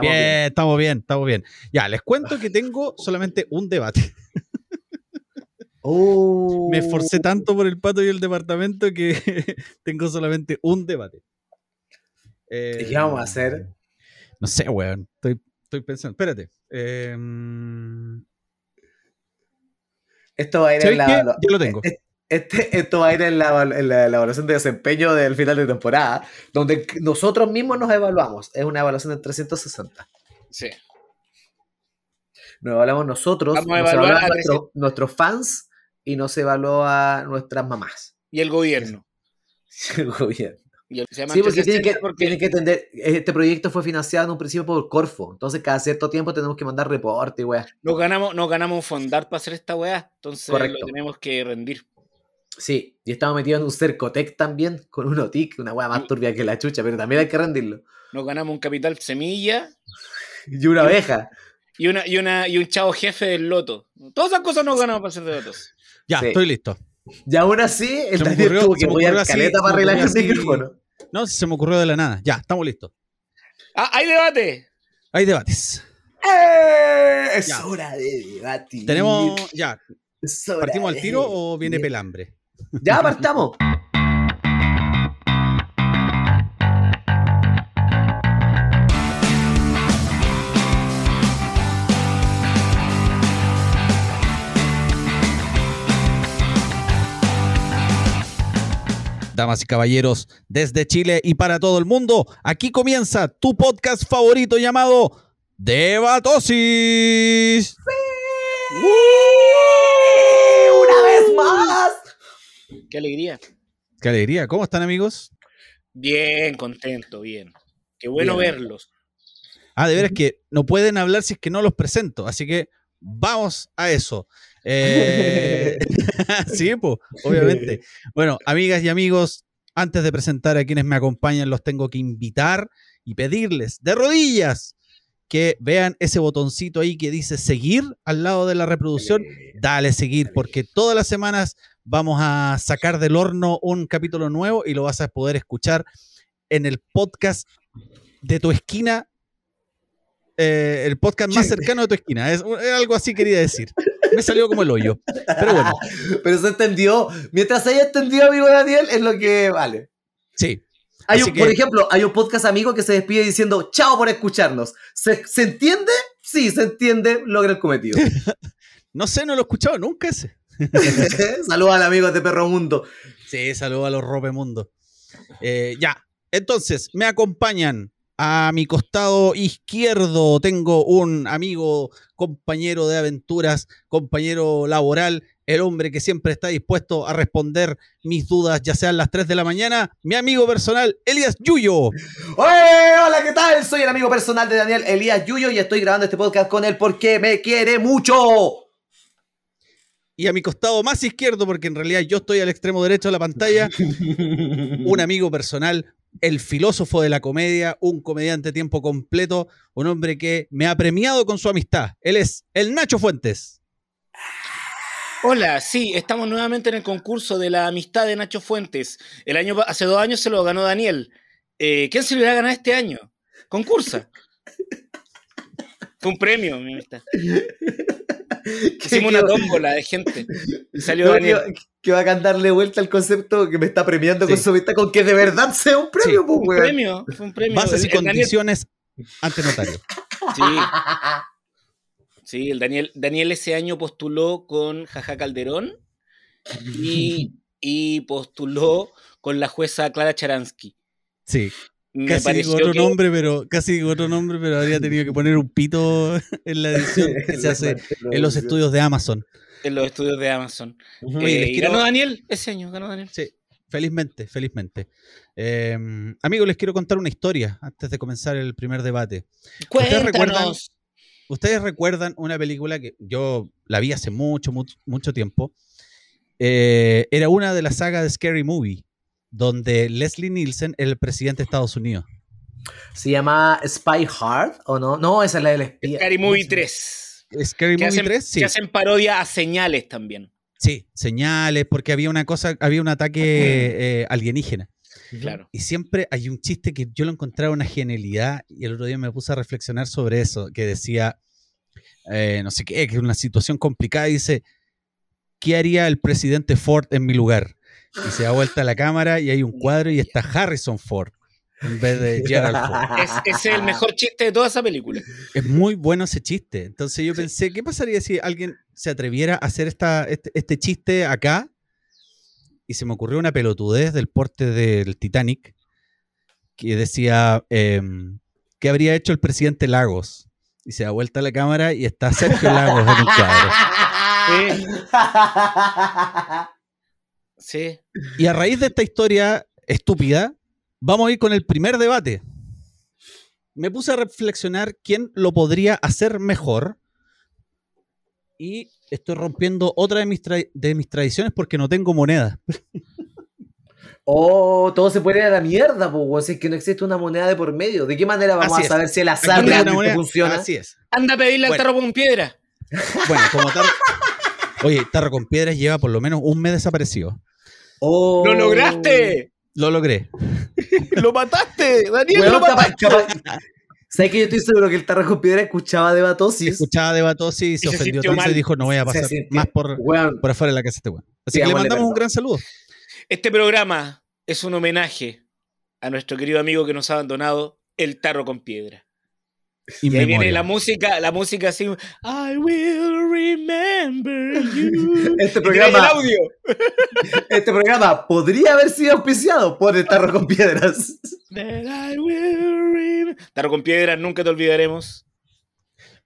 Estamos bien, bien. estamos bien, estamos bien. Ya, les cuento que tengo solamente un debate. Uh, Me esforcé tanto por el pato y el departamento que tengo solamente un debate. ¿Y qué vamos a hacer? No sé, weón. Estoy, estoy pensando. Espérate. Em, Esto va a ir ¿Sabes en la. Yo lo tengo. Este, esto va a ir en la, en la evaluación de desempeño del final de temporada, donde nosotros mismos nos evaluamos. Es una evaluación de 360. Sí. Nos evaluamos nosotros, Vamos a nos evaluar evalúan a nuestro- nuestros fans y nos evalúa nuestras mamás. Y el gobierno. El gobierno. Y el- se llama Sí, porque tienen que, 360 porque- tienen que entender, este proyecto fue financiado en un principio por Corfo, entonces cada cierto tiempo tenemos que mandar reporte y weá. nos ganamos, nos ganamos un fondar para hacer esta weá. Entonces Correcto. lo tenemos que rendir. Sí, y estamos metidos en un Cercotec también, con un OTIC, una weá más turbia que la chucha, pero también hay que rendirlo. Nos ganamos un capital semilla Y una abeja. y una, y una, y un chavo jefe del loto. Todas esas cosas nos ganamos para ser de lotos. ya, Sí. estoy listo. Y aún así, el Daniel ocurrió- tuvo que ocurrió así, caleta se para arreglar el micrófono. No, se me ocurrió de la nada. Ya, estamos listos. ¡Ah, hay debate! Hay debates. ¡Eh! Es Ya. hora de debatir. Tenemos. Ya, ¿partimos al tiro o viene pelambre? Ya partamos. Damas y caballeros, desde Chile y para todo el mundo, aquí comienza tu podcast favorito llamado Debatosis. ¡Una vez más! ¡Qué alegría! Qué alegría. ¿Cómo están, amigos? Bien, contento, bien. Qué bueno Bien. verlos. Ah, de veras que no pueden hablar si es que no los presento, así que vamos a eso. Eh, sí, pues, obviamente. Bueno, amigas y amigos, antes de presentar a quienes me acompañan, los tengo que invitar y pedirles de rodillas que vean ese botoncito ahí que dice seguir al lado de la reproducción. Dale seguir, porque todas las semanas vamos a sacar del horno un capítulo nuevo y lo vas a poder escuchar en el podcast de tu esquina. eh, el podcast más cercano de tu esquina. Es, es algo así quería decir. Me salió como el hoyo. Pero bueno, Pero se entendió. Mientras haya entendido, amigo Daniel, es lo que vale. sí. Hay Así un- que- Por ejemplo, hay un podcast amigo que se despide diciendo chao por escucharnos. ¿Se, se entiende? Sí, se entiende. Logra el cometido. No sé, no lo he escuchado nunca ese. Saludos al amigo de Perro Mundo. Sí, saludos a los Ropemundo. Eh, ya, entonces, me acompañan a mi costado izquierdo. Tengo un amigo, compañero de aventuras, compañero laboral, el hombre que siempre está dispuesto a responder mis dudas, ya sean las 3 de la mañana. Mi amigo personal, Elias Yuyo. ¡Oye! Hola, ¿qué tal? Soy el amigo personal de Daniel Elías Yuyo y estoy grabando este podcast con él porque me quiere mucho. Y a mi costado más izquierdo, porque en realidad yo estoy al extremo derecho de la pantalla, un amigo personal, el filósofo de la comedia, un comediante a tiempo completo, un hombre que me ha premiado con su amistad. Él es el Nacho Fuentes. Hola, sí, estamos nuevamente en el concurso de la amistad de Nacho Fuentes. El año, hace dos años se lo ganó Daniel. Eh, ¿Quién se lo irá a ganar este año? Concursa. Fue un premio, mi amistad. Hicimos una tómbola de gente. Y salió No, Daniel. que, que va a darle vuelta al concepto que me está premiando Sí. con su amistad con que de verdad sea un premio, Sí, pues, Un premio, fue un premio. Bases y Daniel- condiciones ante notario. sí, sí, el Daniel, Daniel ese año postuló con Jaja Calderón y, y postuló con la jueza Clara Charansky. Sí, Me casi digo otro que- nombre, pero casi digo otro nombre, pero habría tenido que poner un pito en la edición que se hace en los estudios de Amazon. en los estudios de Amazon. Eh, quiero- ganó Daniel ese año, ganó Daniel. Sí, felizmente, felizmente. Eh, amigos, les quiero contar una historia antes de comenzar el primer debate. ¿Ustedes recuerdan. ¿Ustedes recuerdan una película que yo la vi hace mucho, mucho, mucho tiempo? Eh, era una de la saga de Scary Movie, donde Leslie Nielsen era el presidente de Estados Unidos. ¿Se llama Spy Hard o no? No, esa es la del espía. Scary Movie 3. Scary Movie hacen, 3, sí. que hacen parodia a señales también. Sí, señales, porque había una cosa, había un ataque eh, alienígena. Claro. Y siempre hay un chiste que yo lo encontraba una genialidad y el otro día me puse a reflexionar sobre eso, que decía, eh, no sé qué, que es una situación complicada y dice, ¿qué haría el presidente Ford en mi lugar? Y se da vuelta la cámara y hay un cuadro y está Harrison Ford en vez de Gerald Ford. Es, el mejor chiste de toda esa película. Es muy bueno ese chiste. Entonces yo pensé, ¿qué pasaría si alguien se atreviera a hacer esta, este, este chiste acá? Y se me ocurrió una pelotudez del porte del Titanic que decía, em, ¿qué habría hecho el presidente Lagos? Y se da vuelta la cámara y está Sergio Lagos en el cuadro. Sí. Y a raíz de esta historia estúpida, vamos a ir con el primer debate. Me puse a reflexionar quién lo podría hacer mejor. Y estoy rompiendo otra de mis, tra- de mis tradiciones porque no tengo moneda. Oh, todo se puede ir a la mierda, pues, si es que no existe una moneda de por medio. ¿De qué manera vamos Así a es. saber si el azar realmente moneda. funciona? Así es. Anda a pedirle Bueno. al tarro con piedra. Bueno, como tarro. Oye, Tarro con Piedras lleva por lo menos un mes desaparecido. Oh. ¡Lo lograste! Lo logré. ¡Lo mataste! ¡Daniel, lo mataste! capaz- ¿Sabes que yo estoy seguro que el Tarro con Piedra escuchaba de Batosis? Escuchaba de Batosi y se Y se ofendió tanto y dijo, no voy a pasar más por, por afuera de la casa de este weón. Así que le mandamos un gran saludo. Este programa es un homenaje a nuestro querido amigo que nos ha abandonado, el tarro con piedra. Y Y ahí viene la música, la música así, I will remember you. Este programa- el audio. este programa podría haber sido auspiciado por el Tarro con Piedras. I will Tarro con piedra, nunca te olvidaremos.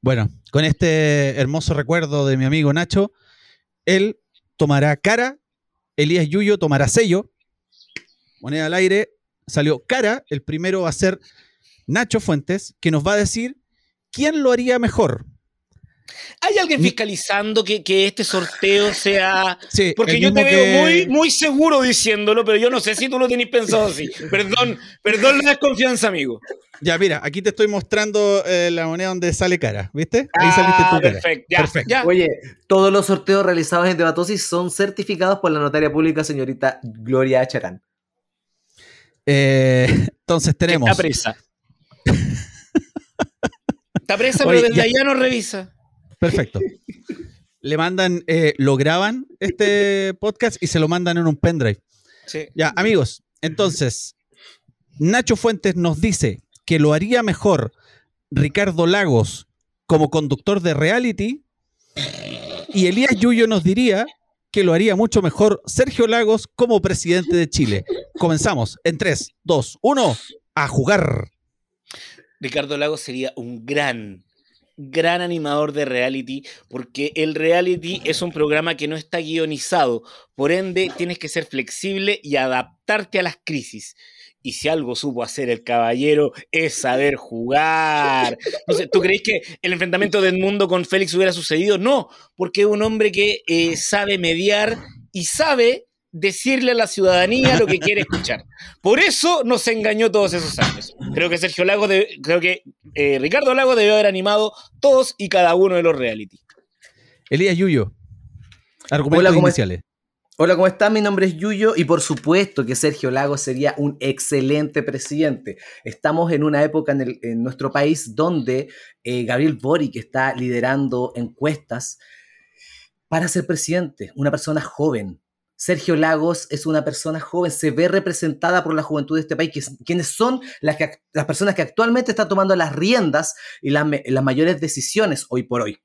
Bueno, con este hermoso recuerdo de mi amigo Nacho, él tomará cara, Elías Yuyo tomará sello, moneda al aire, salió cara, el primero va a ser Nacho Fuentes, que nos va a decir quién lo haría mejor. ¿Hay alguien fiscalizando que, que este sorteo sea.? Sí, Porque yo te veo que- muy, muy seguro diciéndolo, pero yo no sé si tú lo tienes pensado así. Perdón, perdón la desconfianza, amigo. Ya, mira, aquí te estoy mostrando eh, la moneda donde sale cara, ¿viste? Ahí saliste Ah, tú cara. perfecto, ya, Perfecto. ya. Oye, todos los sorteos realizados en Debatosis son certificados por la notaria pública señorita Gloria Chacán. Eh, entonces tenemos. Está presa. Está presa, Oye, pero desde ya- allá no revisa. Perfecto. Le mandan, eh, lo graban este podcast y se lo mandan en un pendrive. Sí. Ya, amigos, entonces, Nacho Fuentes nos dice que lo haría mejor Ricardo Lagos como conductor de reality y Elías Yuyo nos diría que lo haría mucho mejor Sergio Lagos como presidente de Chile. Comenzamos en 3, 2, 1, a jugar. Ricardo Lagos sería un gran, gran animador de reality, porque el reality es un programa que no está guionizado, por ende tienes que ser flexible y adaptarte a las crisis. Y si algo supo hacer el caballero es saber jugar. ¿tú crees que el enfrentamiento de Edmundo con Félix hubiera sucedido? No, porque es un hombre que eh, sabe mediar y sabe decirle a la ciudadanía lo que quiere escuchar. Por eso nos engañó todos esos años. Creo que Sergio Lago, debe- creo que eh, Ricardo Lago debió haber animado todos y cada uno de los reality. Elías Yuyo. Argumentos Hola, ¿cómo es- iniciales. Hola, ¿cómo están? Mi nombre es Yuyo y por supuesto que Sergio Lagos sería un excelente presidente. Estamos en una época en, el- en nuestro país donde eh, Gabriel Boric está liderando encuestas para ser presidente, una persona joven. Sergio Lagos es una persona joven, se ve representada por la juventud de este país, que es- quienes son las, que, personas que actualmente están tomando las riendas y las las mayores decisiones hoy por hoy.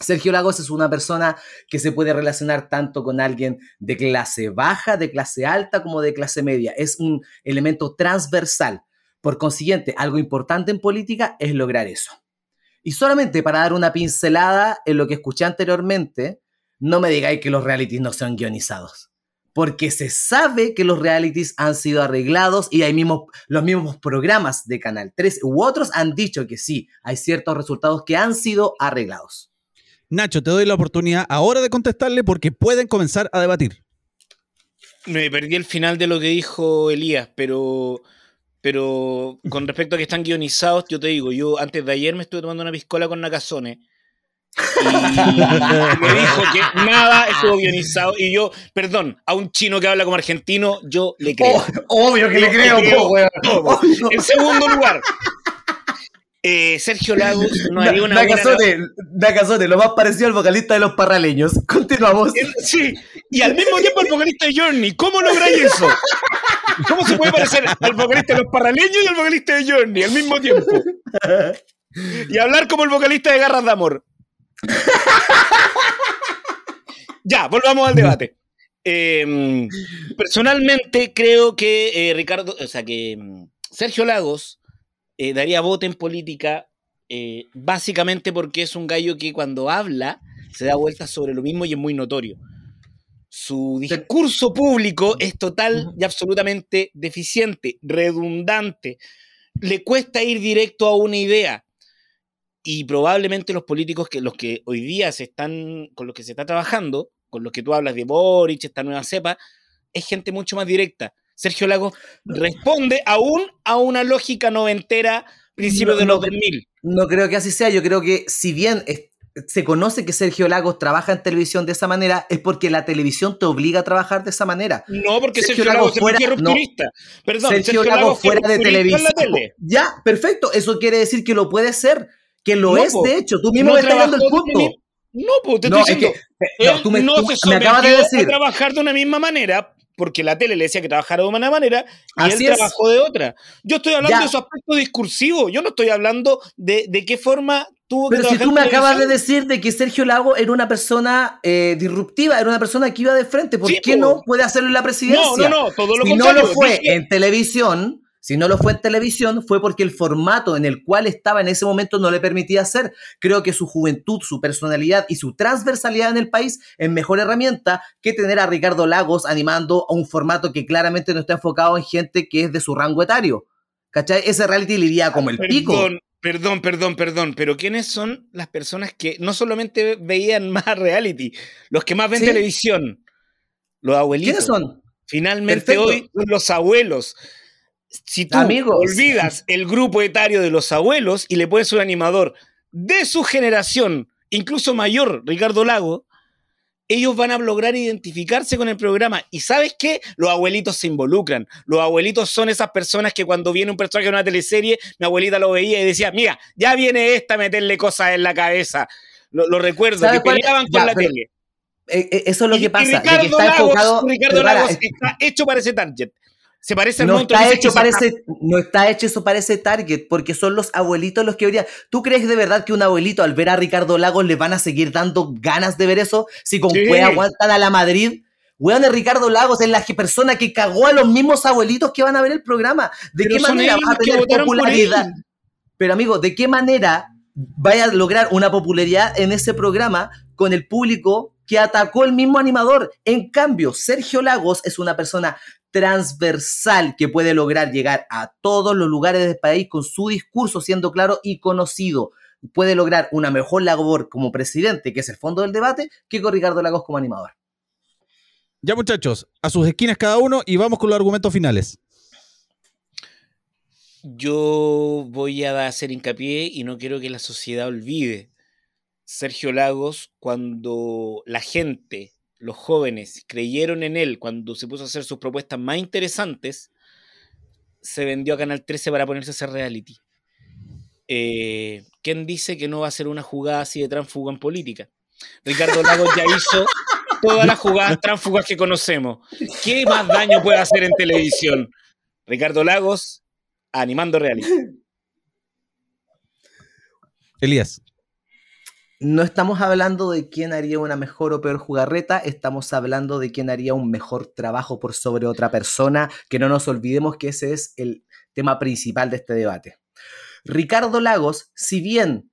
Sergio Lagos es una persona que se puede relacionar tanto con alguien de clase baja, de clase alta, como de clase media. Es un elemento transversal. Por consiguiente, algo importante en política es lograr eso. Y solamente para dar una pincelada en lo que escuché anteriormente, no me digáis que los realities no son guionizados. Porque se sabe que los realities han sido arreglados y hay mismos, los mismos programas de Canal 3 u otros han dicho que sí, hay ciertos resultados que han sido arreglados. Nacho, te doy la oportunidad ahora de contestarle porque pueden comenzar a debatir. Me perdí el final de lo que dijo Elías, pero, pero con respecto a que están guionizados, yo te digo, yo antes de ayer me estuve tomando una piscola con Nakazone Y me dijo que nada estuvo guionizado. Y yo, perdón, a un chino que habla como argentino, yo le creo. Oh, obvio que le creo, po. Obvio. En segundo lugar, eh, Sergio Lagos no haría una buena- Nakazote, Nakazote, lo más parecido al vocalista de los parraleños. Continuamos. Sí, y al mismo tiempo el vocalista de Journey. ¿Cómo lográis eso? ¿Cómo se puede parecer al vocalista de los parraleños y al vocalista de Journey al mismo tiempo? Y hablar como el vocalista de Garras de Amor. Ya, volvamos al debate. Eh, personalmente creo que eh, Ricardo, o sea que mm, Sergio Lagos eh, daría voto en política eh, básicamente porque es un gallo que cuando habla se da vueltas sobre lo mismo y es muy notorio. Su discurso público es total y absolutamente deficiente, redundante. Le cuesta ir directo a una idea. Y probablemente los políticos que los que hoy día se están con los que se está trabajando, con los que tú hablas de Boric, esta nueva cepa, es gente mucho más directa. Sergio Lagos responde aún a una lógica noventera, principios No, de no, los 2000. No creo que así sea. Yo creo que si bien es- se conoce que Sergio Lagos trabaja en televisión de esa manera, es porque la televisión te obliga a trabajar de esa manera. No, porque Sergio Sergio, Lagos, fuera- rupturista. Perdón, Sergio, Sergio, Lagos fue fuera de televisión. Ya, perfecto. Eso quiere decir que lo puede ser. Que lo No, es, po. de hecho. Tú mismo No me estás dando el punto. mi- No, pues te No, estoy es que. diciendo. no, él tú me, no tú se me acabas de decir. a trabajar de una misma manera porque la tele le decía que trabajara de una manera y Así él es. trabajó de otra. Yo estoy hablando Ya. de su aspecto discursivo. Yo no estoy hablando de, de qué forma tuvo que Pero si trabajar tú me acabas de decir de que Sergio Lago era una persona eh, disruptiva, era una persona que iba de frente, ¿por Sí, qué po. no puede hacerlo en la presidencia? No, no, no, todo lo si no contrario. lo fue Dije- en televisión, si no lo fue en televisión, fue porque el formato en el cual estaba en ese momento no le permitía hacer. Creo que su juventud, su personalidad y su transversalidad en el país es mejor herramienta que tener a Ricardo Lagos animando a un formato que claramente no está enfocado en gente que es de su rango etario. ¿Cachai? Ese reality le iría como el pico. Perdón, perdón, perdón, pero ¿quiénes son las personas que no solamente veían más reality, los que más ven Sí. televisión? Los abuelitos. ¿Quiénes son? Finalmente Perfecto. hoy los abuelos. Si tú Amigos. olvidas el grupo etario de los abuelos y le pones un animador de su generación, incluso mayor, Ricardo Lago, ellos van a lograr identificarse con el programa. Y sabes qué? Los abuelitos se involucran. Los abuelitos son esas personas que cuando viene un personaje de una teleserie, mi abuelita lo veía y decía, mira, ya viene esta a meterle cosas en la cabeza. Lo, lo recuerdo, ¿Sabe que peleaban Ya, con la pero- tele. Eh, eh, eso es lo Y- que pasa, de que Ricardo está Lagos, enfocado... Ricardo para, Lagos es- está hecho para ese target. Se parece al no monstruo está hecho para ese, no está hecho eso para ese target, porque son los abuelitos los que verían. ¿Tú crees de verdad que un abuelito al ver a Ricardo Lagos le van a seguir dando ganas de ver eso? Si con Sí. Aguantan a la Madrid. Weón, de Ricardo Lagos es la persona que cagó a los mismos abuelitos que van a ver el programa. ¿De Pero qué manera vas a tener popularidad? Pero amigo, ¿de qué manera vaya a lograr una popularidad en ese programa con el público que atacó el mismo animador? En cambio, Sergio Lagos es una persona transversal que puede lograr llegar a todos los lugares del país con su discurso siendo claro y conocido. Puede lograr una mejor labor como presidente, que es el fondo del debate, que con Ricardo Lagos como animador. Ya muchachos, a sus esquinas cada uno y vamos con los argumentos finales. Yo voy a hacer hincapié y no quiero que la sociedad olvide. Sergio Lagos, cuando la gente, los jóvenes, creyeron en él, cuando se puso a hacer sus propuestas más interesantes, se vendió a Canal 13 para ponerse a hacer reality. Eh, ¿Quién dice que no va a ser una jugada así de tránsfuga en política? Ricardo Lagos ya hizo todas las jugadas tránsfugas que conocemos. ¿Qué más daño puede hacer en televisión? Ricardo Lagos animando reality. Elías. No estamos hablando de quién haría una mejor o peor jugarreta, estamos hablando de quién haría un mejor trabajo por sobre otra persona, que no nos olvidemos que ese es el tema principal de este debate. Ricardo Lagos, si bien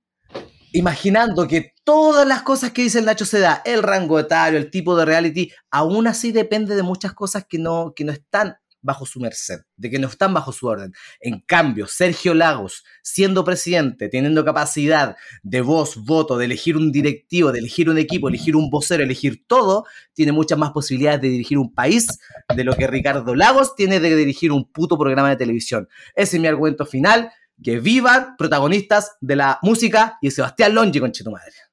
imaginando que todas las cosas que dice el Nacho se da, el rango etario, el tipo de reality, aún así depende de muchas cosas que no, que no están bajo su merced, de que no están bajo su orden. En cambio, Sergio Lagos, siendo presidente, teniendo capacidad de voz, voto, de elegir un directivo, de elegir un equipo, elegir un vocero, elegir todo, tiene muchas más posibilidades de dirigir un país de lo que Ricardo Lagos tiene de dirigir un puto programa de televisión. Ese es mi argumento final. Que vivan protagonistas de la música y Sebastián Longi, conche tu madre.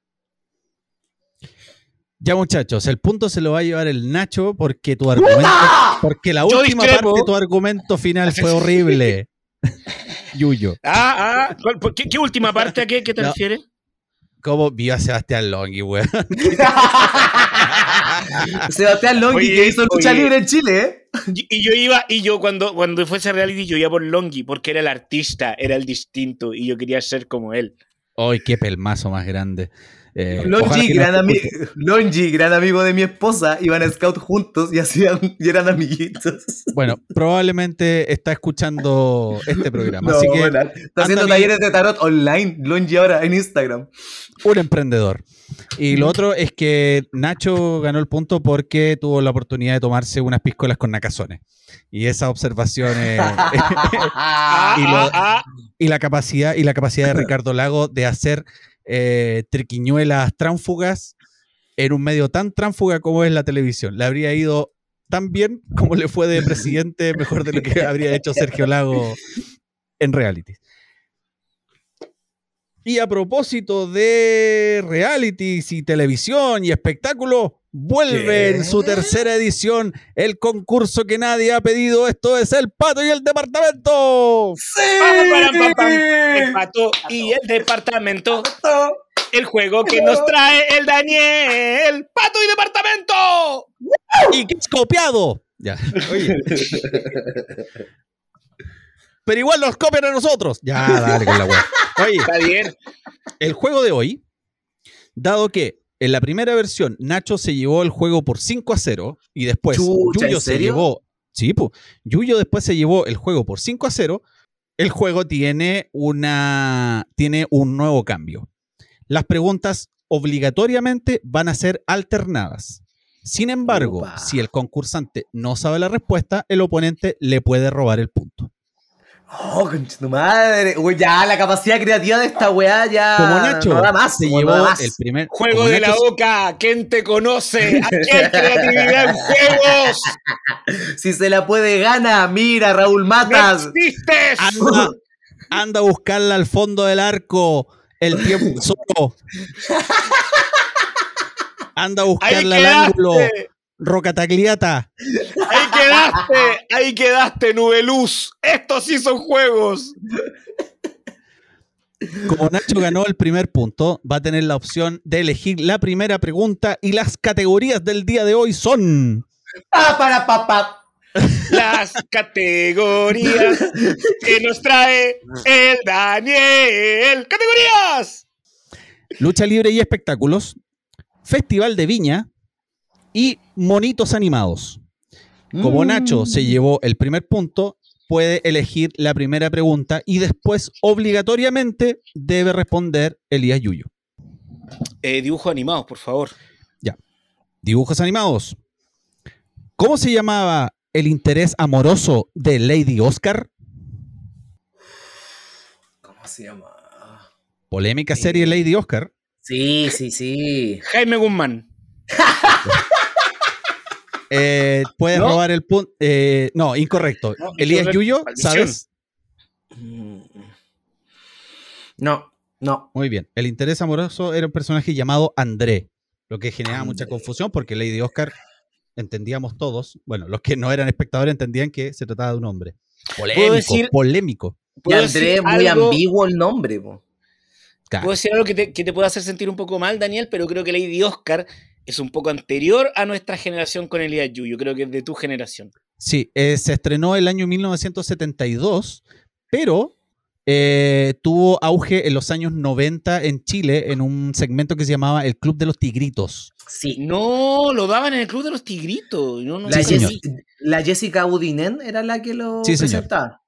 Ya muchachos, el punto se lo va a llevar el Nacho porque tu argumento, porque la Yo última discrepo. parte de tu argumento final fue horrible. Yuyo, Ah, ah, ¿cuál- por ¿qué, qué última parte a qué, qué te No. refieres? ¿cómo vio a Sebastián Longhi, weón? Sebastián Longhi Oye, que hizo lucha oye. libre en Chile, ¿eh? Y yo iba, y yo cuando, cuando fuese reality, yo iba por Longi, porque era el artista, era el distinto, y yo quería ser como él. ¡Ay, qué pelmazo más grande! Eh, Longi, no gran, esté ami- escuchando. Longi, gran amigo de mi esposa, iban a scout juntos y hacían y eran amiguitos. Bueno, probablemente está escuchando este programa, No, así que bueno, está haciendo talleres de tarot online, Longi ahora en Instagram. un emprendedor. Y lo otro es que Nacho ganó el punto porque tuvo la oportunidad de tomarse unas piscolas con nacazones. Y esa observación Y lo- ah, ah. y la capacidad y la capacidad de Ricardo Lago de hacer eh, triquiñuelas tránfugas en un medio tan tránfuga como es la televisión. Le habría ido tan bien como le fue de presidente, mejor de lo que habría hecho Sergio Lago en reality. Y a propósito de realities y televisión y espectáculo, vuelve ¿Qué? en su tercera edición el concurso que nadie ha pedido. Esto es el pato y el departamento. Pam. El pato y el departamento. El juego que nos trae el Daniel. Pato y departamento. y que es copiado. Ya. Oye. Pero igual nos copian a nosotros. Ya, dale con la wea. Oye, Está bien. el juego de hoy, dado que en la primera versión Nacho se llevó el juego por 5 a 0 y después Chucha, Yuyo ¿en se llevó. Sí, pues. Yuyo después se llevó el juego por 5 a 0. El juego tiene una. tiene un nuevo cambio. Las preguntas obligatoriamente van a ser alternadas. Sin embargo, si el concursante no sabe la respuesta, el oponente le puede robar el punto. Oh, concha tu madre. Uy, ya, la capacidad creativa de esta weá ya. Como Nacho no da más. se no llevó más. el primer Juego de la boca. ¿Quién te conoce? Aquí hay creatividad en juegos. Si se la puede, gana. Mira, Raúl No Matas. existes. anda, anda a buscarla al fondo del arco. El tiempo solo. Anda a buscarla al ángulo. Quedaste. Rocatagliata. Ahí quedaste. Ahí quedaste, Nubeluz. Estos sí son juegos. Como Nacho ganó el primer punto, va a tener la opción de elegir la primera pregunta y las categorías del día de hoy son Pa, para, pa, pa. Las categorías que nos trae el Daniel. ¡Categorías! lucha libre y espectáculos, festival de viña y monitos animados. Como Mm. Nacho se llevó el primer punto, puede elegir la primera pregunta y después obligatoriamente debe responder Elías Yuyo. Eh, dibujos animados, por favor. Dibujos animados. ¿Cómo se llamaba el interés amoroso de Lady Oscar? ¿Cómo se llama? Polémica serie Lady Oscar. Sí, sí, sí. Jaime Guzmán. Eh, puedes ¿No? robar el punto. no, incorrecto. No, Elías. Yuyo, Maldición. ¿sabes? Mm. No, no. Muy bien. El interés amoroso era un personaje llamado André, lo que generaba mucha confusión porque Lady Oscar entendíamos todos, bueno, los que no eran espectadores entendían que se trataba de un hombre. Polémico, decir- polémico. Y ¿Puedo André decir es muy algo- ambiguo el nombre, po. Claro. Puedo decir algo que te, que te pueda hacer sentir un poco mal, Daniel, pero creo que Lady Oscar es un poco anterior a nuestra generación con Elías Yu. Yo creo que es de tu generación. Sí, eh, se estrenó el año 1972, pero eh, tuvo auge en los años 90 en Chile en un segmento que se llamaba El Club de los Tigritos. Sí. No, lo daban en el Club de los Tigritos. No, no, La, Sí, señor. La Jessica Udinen era la que lo Sí, señor. presentaba.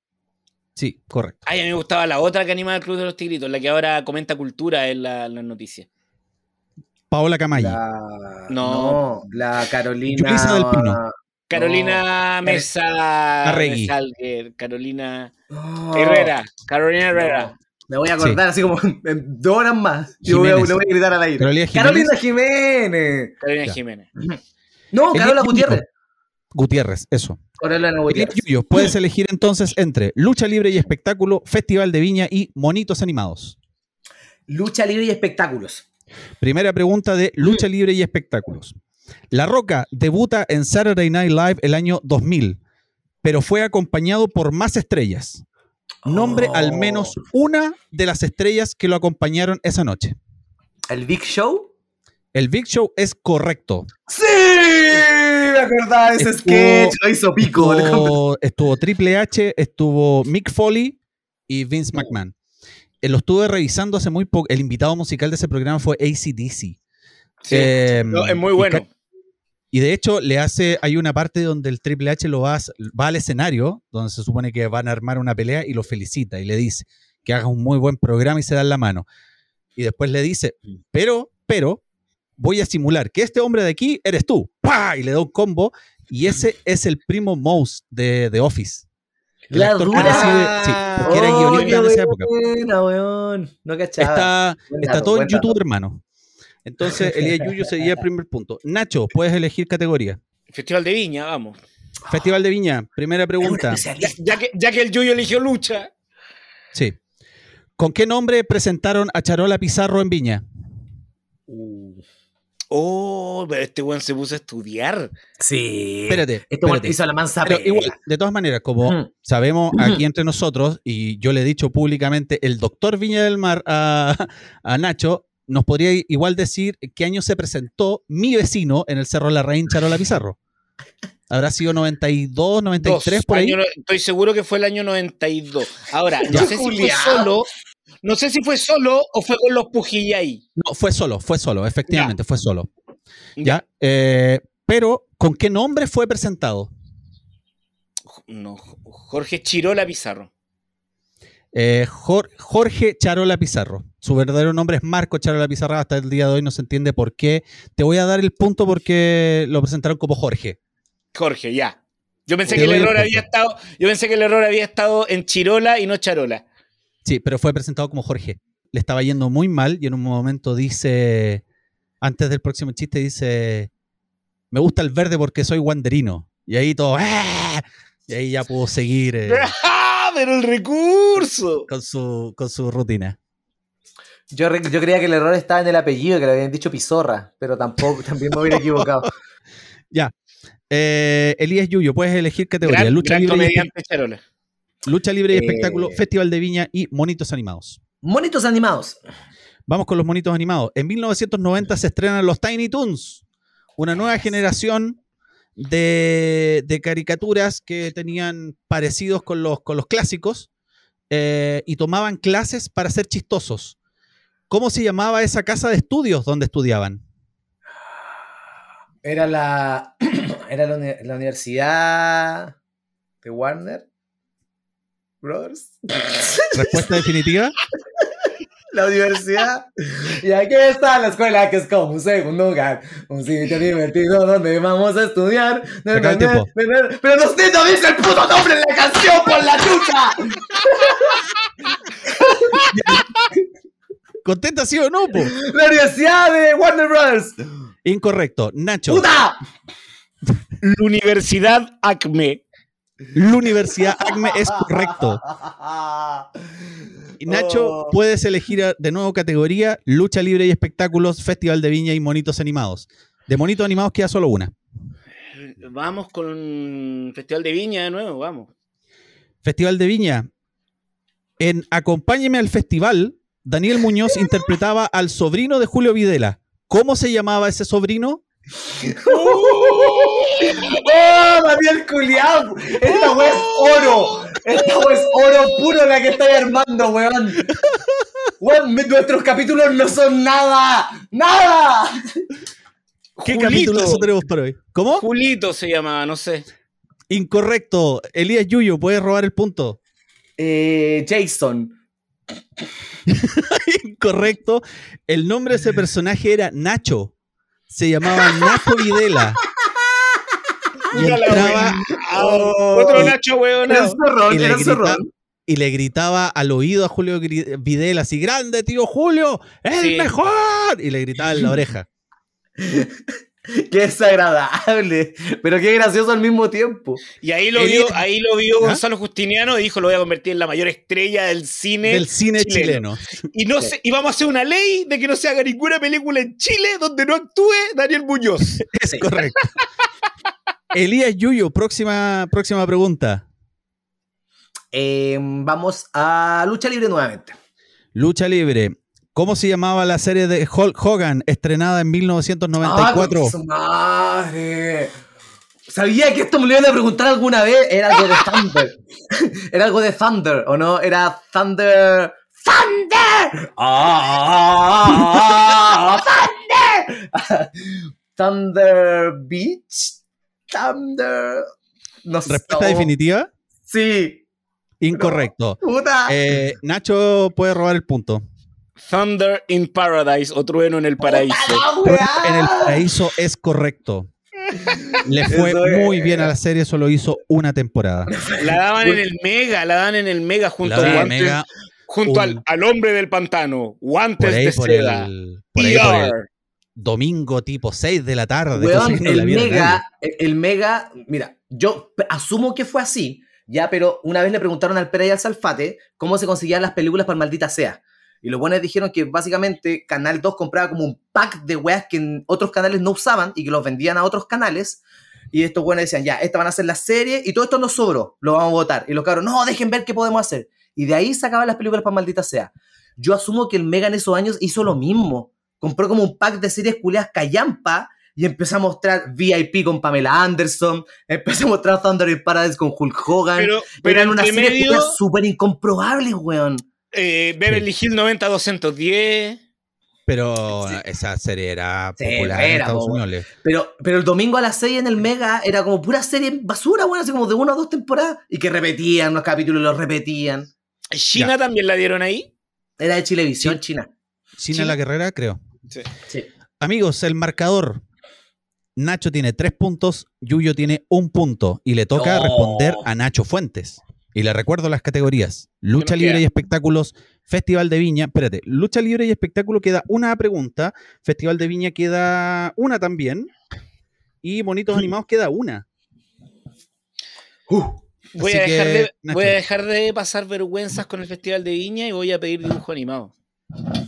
Sí, correcto. Ay, a mí me gustaba la otra que animaba el Club de los Tigritos, la que ahora comenta cultura en la- en las noticias. Paola Camayi. La, No. no, la Carolina. Yulisa del Pino. Carolina Mesa. Arregui. Mesalguer, Carolina No. Herrera. Carolina Herrera. Me voy a acordar así como en dos horas más. Yo voy a, voy a gritar al aire. Carolina Jiménez. Carolina Jiménez. Carolina. Jiménez. No, Carola. Gutiérrez. Gutiérrez, eso. Carolina Elías Gutiérrez. Yuyo, puedes elegir entonces entre lucha libre y espectáculo, festival de viña y monitos animados. Lucha libre y espectáculos. Primera pregunta de lucha libre y espectáculos. La Roca debuta en Saturday Night Live el año 2000, pero fue acompañado por más estrellas. Nombre al menos Oh. una de las estrellas que lo acompañaron esa noche. ¿El Big Show? El Big Show es correcto. ¡Sí! Me acordaba ese Estuvo- sketch. Lo hizo pico. Estuvo, estuvo Triple H, estuvo Mick Foley y Vince McMahon. Eh, lo estuve revisando hace muy poco. El invitado musical de ese programa fue ACDC. Sí. Eh, No, es muy bueno. Y de hecho, le hace, hay una parte donde el Triple H lo va, va al escenario, donde se supone que van a armar una pelea y lo felicita y le dice que haga un muy buen programa y se dan la mano. Y después le dice, pero, pero, voy a simular que este hombre de aquí eres tú. ¡Pah! Y le da un combo. Y ese es el primo Mouse de The Office. El La actor dura. conocido- sí, porque era guionista en esa época. buena, weón. No cachaba. Está, está dato, todo en. YouTube, hermano. Entonces, Elías Yuyo sería el primer punto. Nacho, puedes elegir categoría. Festival de Viña, vamos. Festival de Viña, primera pregunta. Ya, ya que, ya que el Yuyo eligió lucha. Sí. ¿Con qué nombre presentaron a Charola Pizarro en Viña? Oh, pero este weón se puso a estudiar. Sí. Espérate, Esto weón espérate. hizo la mansa Pero pega. igual, de todas maneras, como sabemos aquí entre nosotros, y yo le he dicho públicamente, el doctor Viña del Mar a, a Nacho, nos podría igual decir qué año se presentó mi vecino en el Cerro La Reina, Charola Pizarro. ¿Habrá sido 92, 93 Dos, por ahí? año estoy seguro que fue el año 92. Ahora, no sé si fue solo. No sé si fue solo o fue con los Pujillay. No, fue solo, fue solo, efectivamente, fue solo. Ya. ¿Ya? Eh, pero, ¿con qué nombre fue presentado? No, Jorge Chirola Pizarro. Eh, Jor- Jorge Charola Pizarro. Su verdadero nombre es Marco Charola Pizarro. Hasta el día de hoy no se entiende por qué. Te voy a dar el punto porque lo presentaron como Jorge. Jorge, ya. Yo pensé Te que el error había estado. Yo pensé que el error había estado en Chirola y no Charola. Sí, pero fue presentado como Jorge. Le estaba yendo muy mal y en un momento dice, antes del próximo chiste, dice, me gusta el verde porque soy wanderino. Y ahí todo, ¡ah! y ahí ya pudo seguir eh, ¡Ah! Pero el recurso. con, su, con su rutina. Yo, yo creía que el error estaba en el apellido, que le habían dicho Pizorra, pero tampoco, también me hubiera equivocado. Ya. Eh, Elías Yuyo, puedes elegir categoría. Gran, lucha, gran libre y, Charola. Lucha libre y Eh. espectáculo, Festival de Viña y Monitos Animados. Monitos animados. Vamos con los monitos animados. En 1990 se estrenan los Tiny Toons, una nueva generación de, de caricaturas que tenían parecidos con los, con los clásicos eh, y tomaban clases para ser chistosos. ¿Cómo se llamaba esa casa de estudios donde estudiaban? Era la. Era la universidad de Warner Brothers. Respuesta definitiva. La universidad. Y aquí está la escuela, que es como un segundo hogar. Un sitio divertido donde vamos a estudiar. acaba el tiempo. Pero no usted no dice el puto nombre de la canción por la chucha. ¿Contenta sí o no? po? La universidad de Warner Brothers. Incorrecto. Nacho, ¡Puta! La Universidad Acme. La Universidad ACME es correcto. Y Nacho, Oh. puedes elegir de nuevo categoría lucha libre y espectáculos, Festival de Viña y monitos animados. De monitos animados queda solo una. Vamos con Festival de Viña de nuevo, vamos. Festival de Viña. En Acompáñeme al Festival, Daniel Muñoz interpretaba al sobrino de Julio Videla. ¿Cómo se llamaba ese sobrino? ¡Oh, Daniel Culiao! Esta wea es oro. Esta wea es oro puro la que estáis armando, weón. Weón, nuestros capítulos no son nada. ¡Nada! ¿Qué Julito. capítulo tenemos para hoy? ¿Cómo? Julito se llamaba, no sé. Incorrecto. Elías Yuyo, puedes robar el punto. Eh, Jason. Incorrecto. El nombre de ese personaje era Nacho. Se llamaba Nacho Videla. Y entraba Oh, Otro Nacho, weón. Era un zorrón, y le, era un grita- zorrón. y le gritaba al oído a Julio Videla así, grande tío Julio, el Sí. mejor. Y le gritaba en la oreja. Qué desagradable, pero qué gracioso al mismo tiempo. Y ahí lo vio, ahí lo vio ¿Ah? Gonzalo Justiniano y dijo lo voy a convertir en la mayor estrella del cine. Del cine chileno. Y, no Sí. se- y vamos a hacer una ley de que no se haga ninguna película en Chile donde no actúe Daniel Muñoz. Es correcto. Elías Yuyo, próxima, próxima pregunta. Eh, vamos a lucha libre nuevamente. Lucha libre. ¿Cómo se llamaba la serie de Hulk Hogan estrenada en 1994? ¡Ah, madre! Sabía que esto me lo iban a preguntar alguna vez. Era algo de Thunder. Era algo de Thunder, ¿o no? Era Thunder. ¡Thunder! ¡Ah! ¡Thunder! Thunder Beach. Thunder. No. Respuesta definitiva. Sí. Incorrecto. Puta. Eh, Nacho puede robar el punto. Thunder in Paradise o Trueno en el Paraíso. En el paraíso es correcto. Le fue es. muy bien a la serie, solo hizo una temporada. La daban en el Mega, la dan en el Mega junto, La guantes- Mega, junto un- al, al hombre del pantano, por guantes ahí de por seda. el, por ahí por el. Domingo tipo 6 de la tarde. Weón, la el Mega, el, el Mega, mira, yo asumo que fue así, ya, pero una vez le preguntaron al Pera y al Salfate cómo se conseguían las películas para maldita sea. Y los buenos dijeron que básicamente Canal 2 compraba como un pack de weas que en otros canales no usaban y que los vendían a otros canales. Y estos buenos decían, ya, estas van a ser las series y todo esto nos sobró, lo vamos a votar. Y los cabros, no, dejen ver qué podemos hacer. Y de ahí sacaban las películas para maldita sea. Yo asumo que el Mega en esos años hizo lo mismo. Compró como un pack de series culeas callampa y empezó a mostrar VIP con Pamela Anderson, empezó a mostrar Thunder in Paradise con Hulk Hogan. Pero, pero Eran unas series medio, culeas súper incomprobables, weón. eh, Beverly Hills 90-210. Pero Sí. esa serie era Sí, popular en Estados po, Unidos. Pero, pero el domingo a las 6 en el Mega era como pura serie basura, weón, así como de una o dos temporadas. Y que repetían los capítulos, los repetían. China también la dieron ahí. Era de Chilevisión, Sí. China. China Sí. la Guerrera, creo. Sí. Amigos, el marcador. Nacho tiene tres puntos, Yuyo tiene un punto y le toca No. responder a Nacho Fuentes. Y le recuerdo las categorías: lucha libre queda? y espectáculos, Festival de Viña. Espérate, lucha libre y espectáculo queda una pregunta, Festival de Viña queda una también y Monitos Animados queda una. Voy Así a, dejar que, de, Nacho. voy a dejar de pasar vergüenzas con el Festival de Viña y voy a pedir dibujo animado.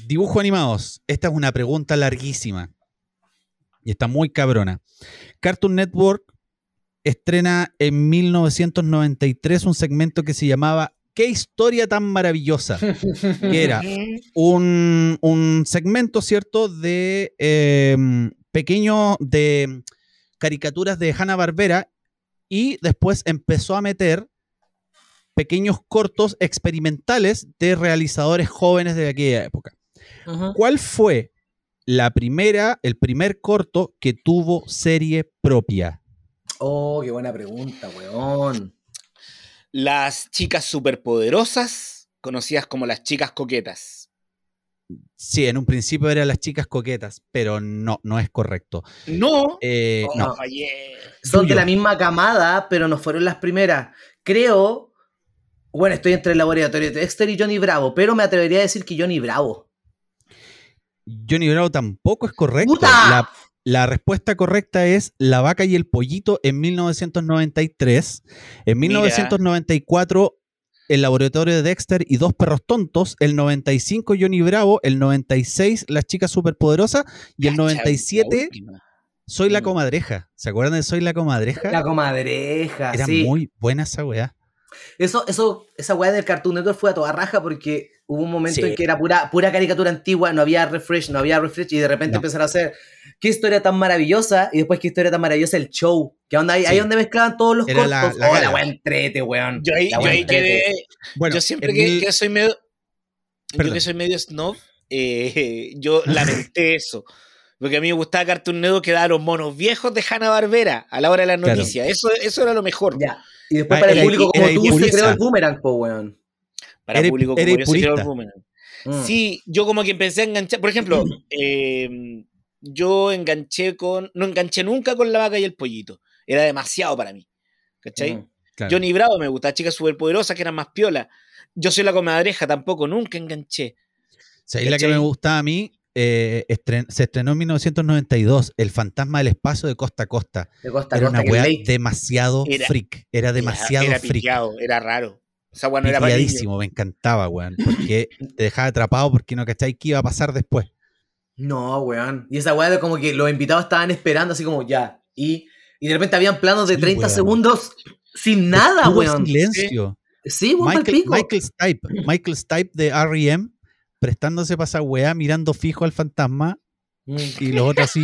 Dibujo animados. Esta es una pregunta larguísima. Y está muy cabrona. Cartoon Network estrena en 1993 un segmento que se llamaba ¿Qué historia tan maravillosa? Que era un, un segmento, ¿cierto? De eh, pequeño, de caricaturas de Hanna Barbera y después empezó a meter pequeños cortos experimentales de realizadores jóvenes de aquella época. ¿Cuál fue la primera, el primer corto que tuvo serie propia? Oh, qué buena pregunta, weón. Las chicas superpoderosas, conocidas como las chicas coquetas. Sí, en un principio eran las chicas coquetas, pero no, no es correcto. No, Eh, Oh, no, fallé. Son Tuyo. de la misma camada, pero no fueron las primeras. Creo. Bueno, estoy entre el laboratorio de Dexter y Johnny Bravo, pero me atrevería a decir que Johnny Bravo. Johnny Bravo tampoco es correcto. La, la respuesta correcta es La vaca y el pollito en 1993. En Mira. 1994, El laboratorio de Dexter y Dos perros tontos. El 95, Johnny Bravo. El 96, Las chicas superpoderosas. Y el Cacha, la 97, última. Soy la Mm. comadreja. ¿Se acuerdan de Soy la comadreja? La comadreja, Era sí. muy buena esa weá. Eso, eso, esa weá del Cartoon Network fue a toda raja porque hubo un momento Sí. en que era pura, pura caricatura antigua, no había refresh, no había refresh, y de repente No. empezaron a hacer qué historia tan maravillosa, y después qué historia tan maravillosa el show. Que onda ahí, Sí. ahí donde mezclaban todos los Era la- cortos. la oh, gala. la weá entrete, weón. Yo ahí, La yo ahí quedé. Bueno, yo siempre que, soy medio. Yo que soy medio snob, eh, yo lamenté eso. Porque a mí me gustaba Cartoon Network que daba los monos viejos de Hanna Barbera a la hora de las Claro. noticias. Eso, eso era lo mejor. Ya. Y después Ah, para el era- público como tú se creó el boomerang, po, weón. Para Era- público como yo purista. Mm. Sí, yo como que empecé a enganchar. Por ejemplo, eh, yo enganché con. No enganché nunca con la vaca y el pollito. Era demasiado para mí. ¿Cachai? Mm. Claro. Johnny Bravo me gustaba, chicas superpoderosas que eran más piola. Yo soy la comadreja, tampoco, nunca enganché. ¿Sabéis la que me gustaba a mí? eh, estren- se estrenó en 1992, El fantasma del espacio de Costa a Costa. De costa a Era costa, una weá demasiado Era- freak. Era demasiado era, era freak. piteado, era raro. Esa weá no era para niños. Piteadísimo, me encantaba, weón. Porque te dejaba atrapado porque no cacháis qué iba a pasar después. No, weón. Y esa weá de como que los invitados estaban esperando así como ya. Y, y de repente habían planos de Sí, 30 weón. segundos sin nada, Puro weón. silencio. Sí, weón, pa'l Michael, pico. Michael Stipe, Michael Stipe de R.E.M. prestándose para esa weá, mirando fijo al fantasma Mm, y los otros así,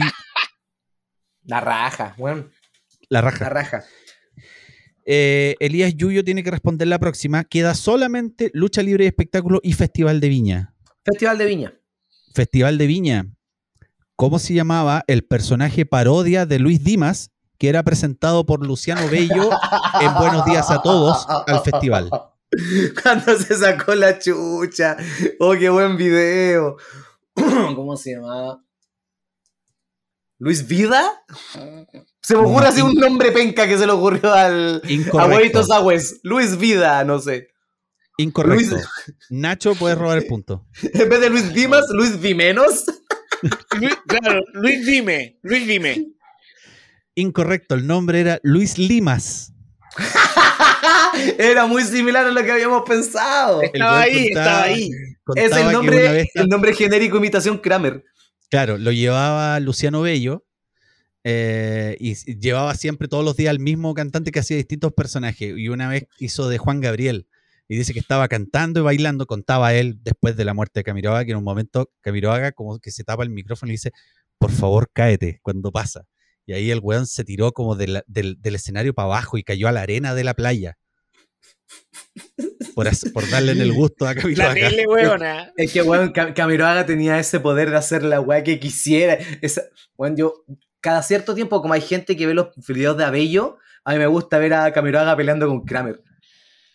La raja, weón. la La raja. Eh, Elías Yuyo tiene que responder la próxima. Queda solamente lucha libre y espectáculo y Festival de Viña. Festival de Viña. Festival de Viña. ¿Cómo se llamaba el personaje parodia de Luis Dimas que era presentado por Luciano Bello en Buenos Días a Todos al festival? Cuando se sacó la chucha. Oh, qué buen video. ¿Cómo se llamaba? ¿Luis Vida? Se me ocurre así un nombre penca que se le ocurrió al a Incorrecto. Huevitos Sagües. Luis Vida, no sé. Incorrecto. Luis- Nacho puede robar el punto. En vez de Luis Dimas, Luis Dimenos. Luis- claro, Luis Dime, Luis Dime. Incorrecto. El nombre era Luis Limas. Era muy similar a lo que habíamos pensado. Estaba ahí, contaba- estaba ahí. Es el nombre, vez- el nombre genérico imitación Kramer. Claro, lo llevaba Luciano Bello eh, y llevaba siempre todos los días al mismo cantante que hacía distintos personajes. Y una vez hizo de Juan Gabriel y dice que estaba cantando y bailando, contaba él después de la muerte de Camiroaga, que en un momento Camiroaga como que se tapa el micrófono y dice, por favor cáete cuando pasa. Y ahí el weón se tiró como de la- del, del escenario para abajo y cayó a la arena de la playa. Por, hacer- por darle en el gusto a La Camiroaga. tele, weona. Es que, weón, Cam- Camiroaga tenía ese poder de hacer la weá que quisiera. Esa, weón, yo, cada cierto tiempo, como hay gente que ve los videos de Abello, a mí me gusta ver a Camiroaga peleando con Kramer.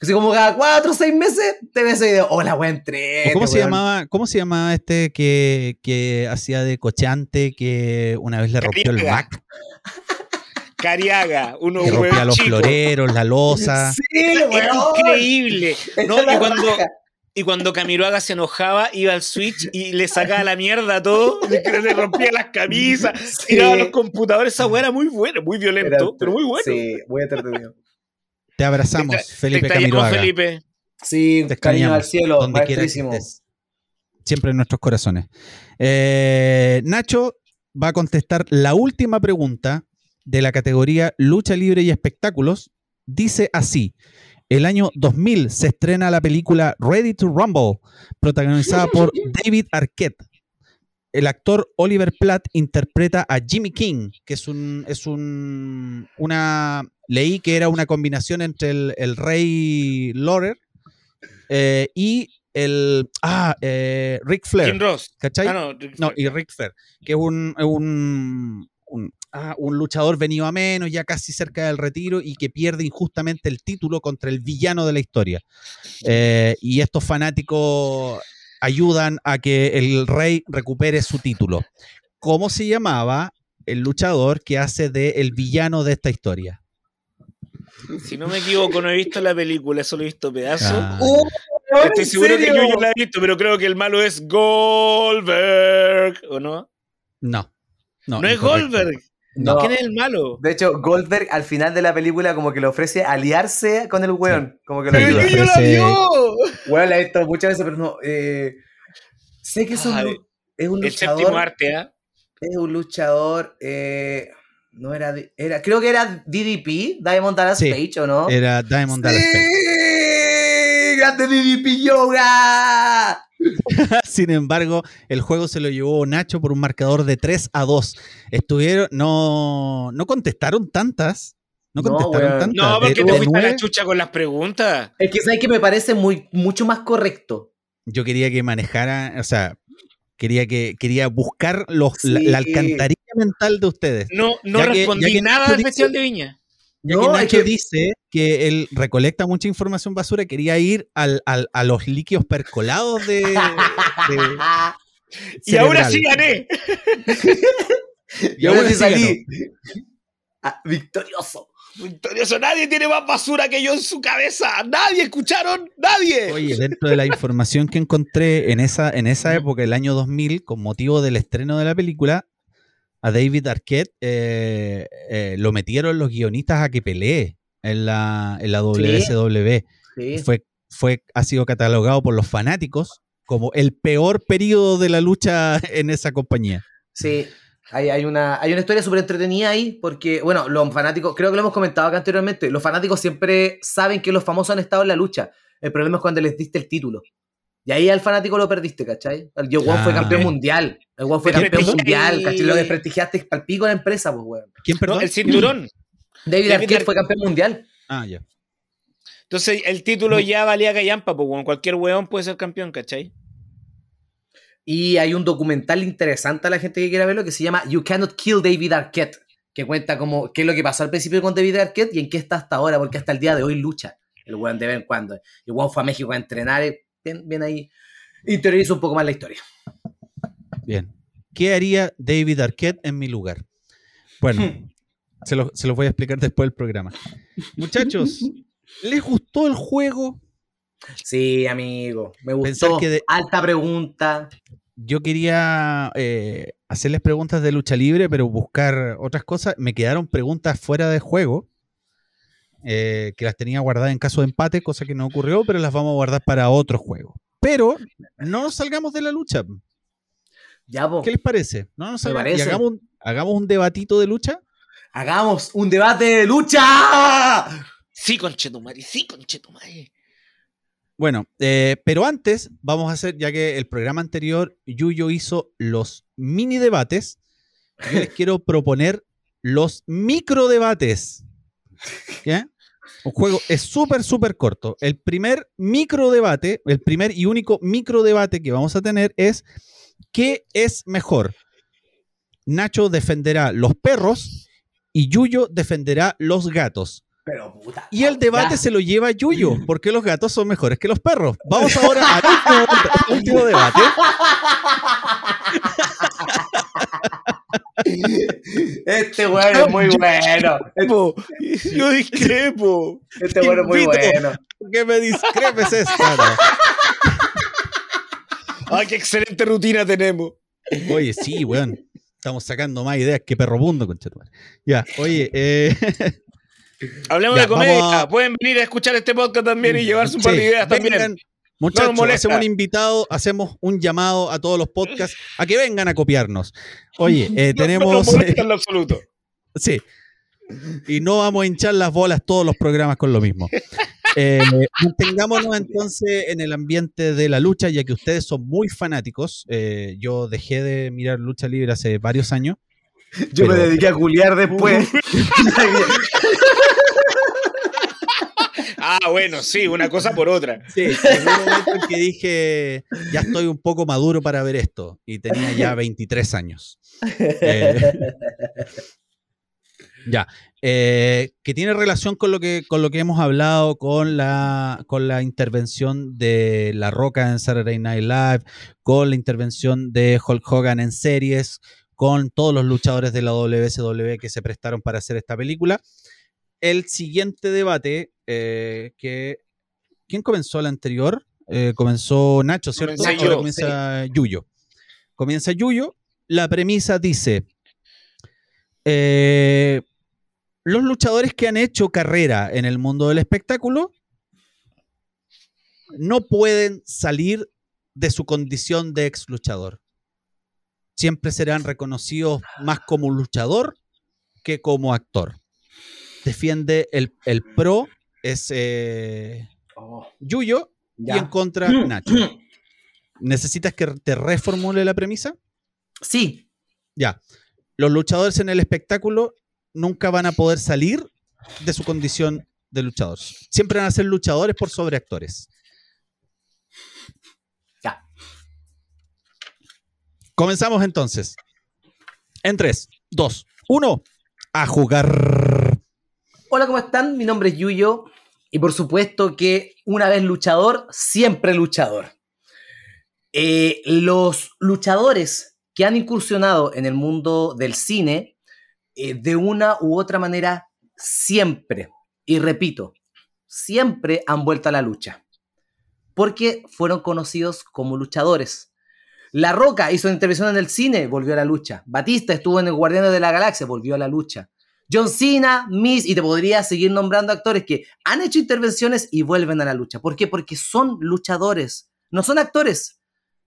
Así como cada cuatro o seis meses te ves ese video. Hola, weón, entre. ¿O ¿Cómo se, llamaba, ¿Cómo se llamaba este que, que hacía de cochante que una vez le rompió el. Mac? Cariaga, uno Que rompía los floreros, la losa. Sí, weón. increíble. ¿no? Y cuando, raja. Y cuando Camiroaga se enojaba, iba al Switch y le sacaba la mierda a todo, le, rompía las camisas, Sí. tiraba los computadores. Esa weá era muy buena, muy violento, Era- pero muy bueno. Sí, muy entretenido. Te abrazamos, Te- Felipe te Camiroaga. Felipe. Sí, Te cariño al cielo, donde maestrísimo. Siempre en nuestros corazones. Eh, Nacho va a contestar la última pregunta de la categoría Lucha Libre y Espectáculos. Dice así. El año 2000 se estrena la película Ready to Rumble, protagonizada por David Arquette. El actor Oliver Platt interpreta a Jimmy King, que es un, es un, una, leí que era una combinación entre el, el rey Lawler eh, y el, ah, eh, Ric Flair, Jim Ross. ¿cachai? Ah, no, No, y Ric Flair, que es un, un, un, ah, un luchador venido a menos, ya casi cerca del retiro, y que pierde injustamente el título contra el villano de la historia. Eh, y estos fanáticos ayudan a que el rey recupere su título. ¿Cómo se llamaba el luchador que hace de el villano de esta historia? Si no me equivoco, no he visto la película, solo he visto pedazos. Ah, ¡Oh, Estoy seguro que serio! yo la he visto, pero creo que el malo es Goldberg, ¿o no? no. No, No, es. Goldberg. No. ¿Quién es el malo? De hecho, Goldberg al final de la película como que le ofrece aliarse con el weón. Como que lo Pero yo- la ofrece- vio. Weón, la he visto muchas veces, pero no. eh, sé que es un, Ay, lu- es un El luchador. séptimo arte, ¿ah? Es un luchador. eh, no era, era. Creo que era DDP, Diamond Dallas Sí, Page, ¿o no? Era Diamond Dallas Page. ¡Sí! ¡Grande DDP Yoga! Sin embargo, el juego se lo llevó Nacho por un marcador de 3 a 2. Estuvieron, no, no contestaron tantas. No contestaron tantas. No, De- porque de te fuiste a la chucha con las preguntas. Es que sabes que me parece muy, mucho más correcto. yo quería que manejara, o sea, quería que quería buscar los, la, Sí. la alcantarilla mental de ustedes. No, no Ya respondí que nada dice- Festival de Viña. Ya No, que es Nacho que- dice que él recolecta mucha información basura, quería ir al, al- a los líquidos percolados de, de Y ahora sí gané. y ahora sí salí. Ah, victorioso. Victorioso, nadie tiene más basura que yo en su cabeza. Nadie, ¿escucharon? Nadie. Oye, dentro de la información que encontré en esa, en esa época, el año 2000, con motivo del estreno de la película, a David Arquette eh, eh, lo metieron los guionistas a que pelee en la, en la WSW. Fue, fue, ha sido catalogado por los fanáticos como el peor periodo de la lucha en esa compañía. Sí, hay, una, hay una historia súper entretenida ahí, porque, bueno, los fanáticos, creo que lo hemos comentado acá anteriormente, los fanáticos siempre saben que los famosos han estado en la lucha. El problema es cuando les diste el título. Y ahí al fanático lo perdiste, ¿cachai? El Joe fue ah, campeón mundial. El Juan fue campeón mundial, ¿cachai? Lo desprestigiaste al pico de la empresa, pues, weón. ¿Quién, perdón? el cinturón. David, Arquette fue campeón mundial. Ah, ya. Entonces, el título ya valía callampa, pues, weón. Cualquier weón puede ser campeón, ¿cachai? Y hay un documental interesante a la gente que quiera verlo que se llama You Cannot Kill David Arquette, que cuenta como qué es lo que pasó al principio con David Arquette y en qué está hasta ahora, porque hasta el día de hoy lucha el weón de vez en cuando. El weón fue a México a entrenar, bien, bien ahí interioriza un poco más la historia. Bien. ¿Qué haría David Arquette en mi lugar? Bueno, se lo, se lo voy a explicar después del programa. Muchachos, ¿les gustó el juego? Sí, amigo. Me gustó. Que Alta pregunta. Yo quería eh, hacerles preguntas de lucha libre, pero buscar otras cosas. Me quedaron preguntas fuera de juego. Eh, que las tenía guardadas en caso de empate, cosa que no ocurrió, pero las vamos a guardar para otro juego. Pero no nos salgamos de la lucha. Ya, ¿Qué les parece? No. Y hagamos, hagamos un debatito de lucha. Hagamos un debate de lucha. Sí, conchetumare, sí, conchetumare. Bueno, eh, pero antes vamos a hacer, ya que el programa anterior Yuyo hizo los mini debates, yo les quiero proponer los micro debates. ¿Ya? Un juego es súper, súper corto. El primer micro debate, el primer y único micro debate que vamos a tener es ¿qué es mejor? Nacho defenderá los perros y Yuyo defenderá los gatos. Pero puta. Y el debate se lo lleva Yuyo, porque los gatos son mejores que los perros. Vamos ahora al último, debate. Este weón es muy bueno. Yo discrepo. Este weón es muy bueno. Que me discrepes esta. Ay, qué excelente rutina tenemos. Oye, sí, weón. Estamos sacando más ideas que perro mundo, conchetumare. Ya, oye, eh. Hablemos de comedia. Pueden venir a escuchar este podcast también y llevarse un par de ideas también. Muchachos, hacemos un invitado, hacemos un llamado a todos los podcasts a que vengan a copiarnos. Oye, eh, tenemos. No, en lo absoluto. Sí. Y no vamos a hinchar las bolas todos los programas con lo mismo. Eh, mantengámonos entonces en el ambiente de la lucha, ya que ustedes son muy fanáticos. Eh, yo dejé de mirar lucha libre hace varios años. Yo me dediqué a culiar después. Ah, bueno, sí, una cosa por otra. Sí, en un momento en que dije, ya estoy un poco maduro para ver esto, y tenía ya 23 años. Eh, ya, eh, que tiene relación con lo que, con lo que hemos hablado, con la, con la intervención de La Roca en Saturday Night Live, con la intervención de Hulk Hogan en series, con todos los luchadores de la WSW que se prestaron para hacer esta película el siguiente debate, eh, que ¿quién comenzó el anterior? Eh, comenzó Nacho, ¿cierto? Comienza Yuyo. Comienza Yuyo. La premisa dice: eh, Los luchadores que han hecho carrera en el mundo del espectáculo no pueden salir de su condición de ex luchador. Siempre serán reconocidos más como luchador que como actor defiende el, pro es eh, oh. Yuyo y en contra Nacho. ¿Necesitas que te reformule la premisa? Sí. Ya. Los luchadores en el espectáculo nunca van a poder salir de su condición de luchadores. Siempre van a ser luchadores por sobre actores. Ya. Comenzamos entonces. En 3, 2, 1, a jugar. Hola, ¿cómo están? Mi nombre es Yuyo y por supuesto que una vez luchador, siempre luchador. Eh, los luchadores que han incursionado en el mundo del cine, eh, de una u otra manera, siempre, y repito, siempre han vuelto a la lucha. Porque fueron conocidos como luchadores. La Roca hizo una intervención en el cine, volvió a la lucha. Batista estuvo en el Guardianes de la Galaxia, volvió a la lucha. John Cena, Miss, y te podría seguir nombrando actores que han hecho intervenciones y vuelven a la lucha. ¿Por qué? Porque son luchadores, no son actores.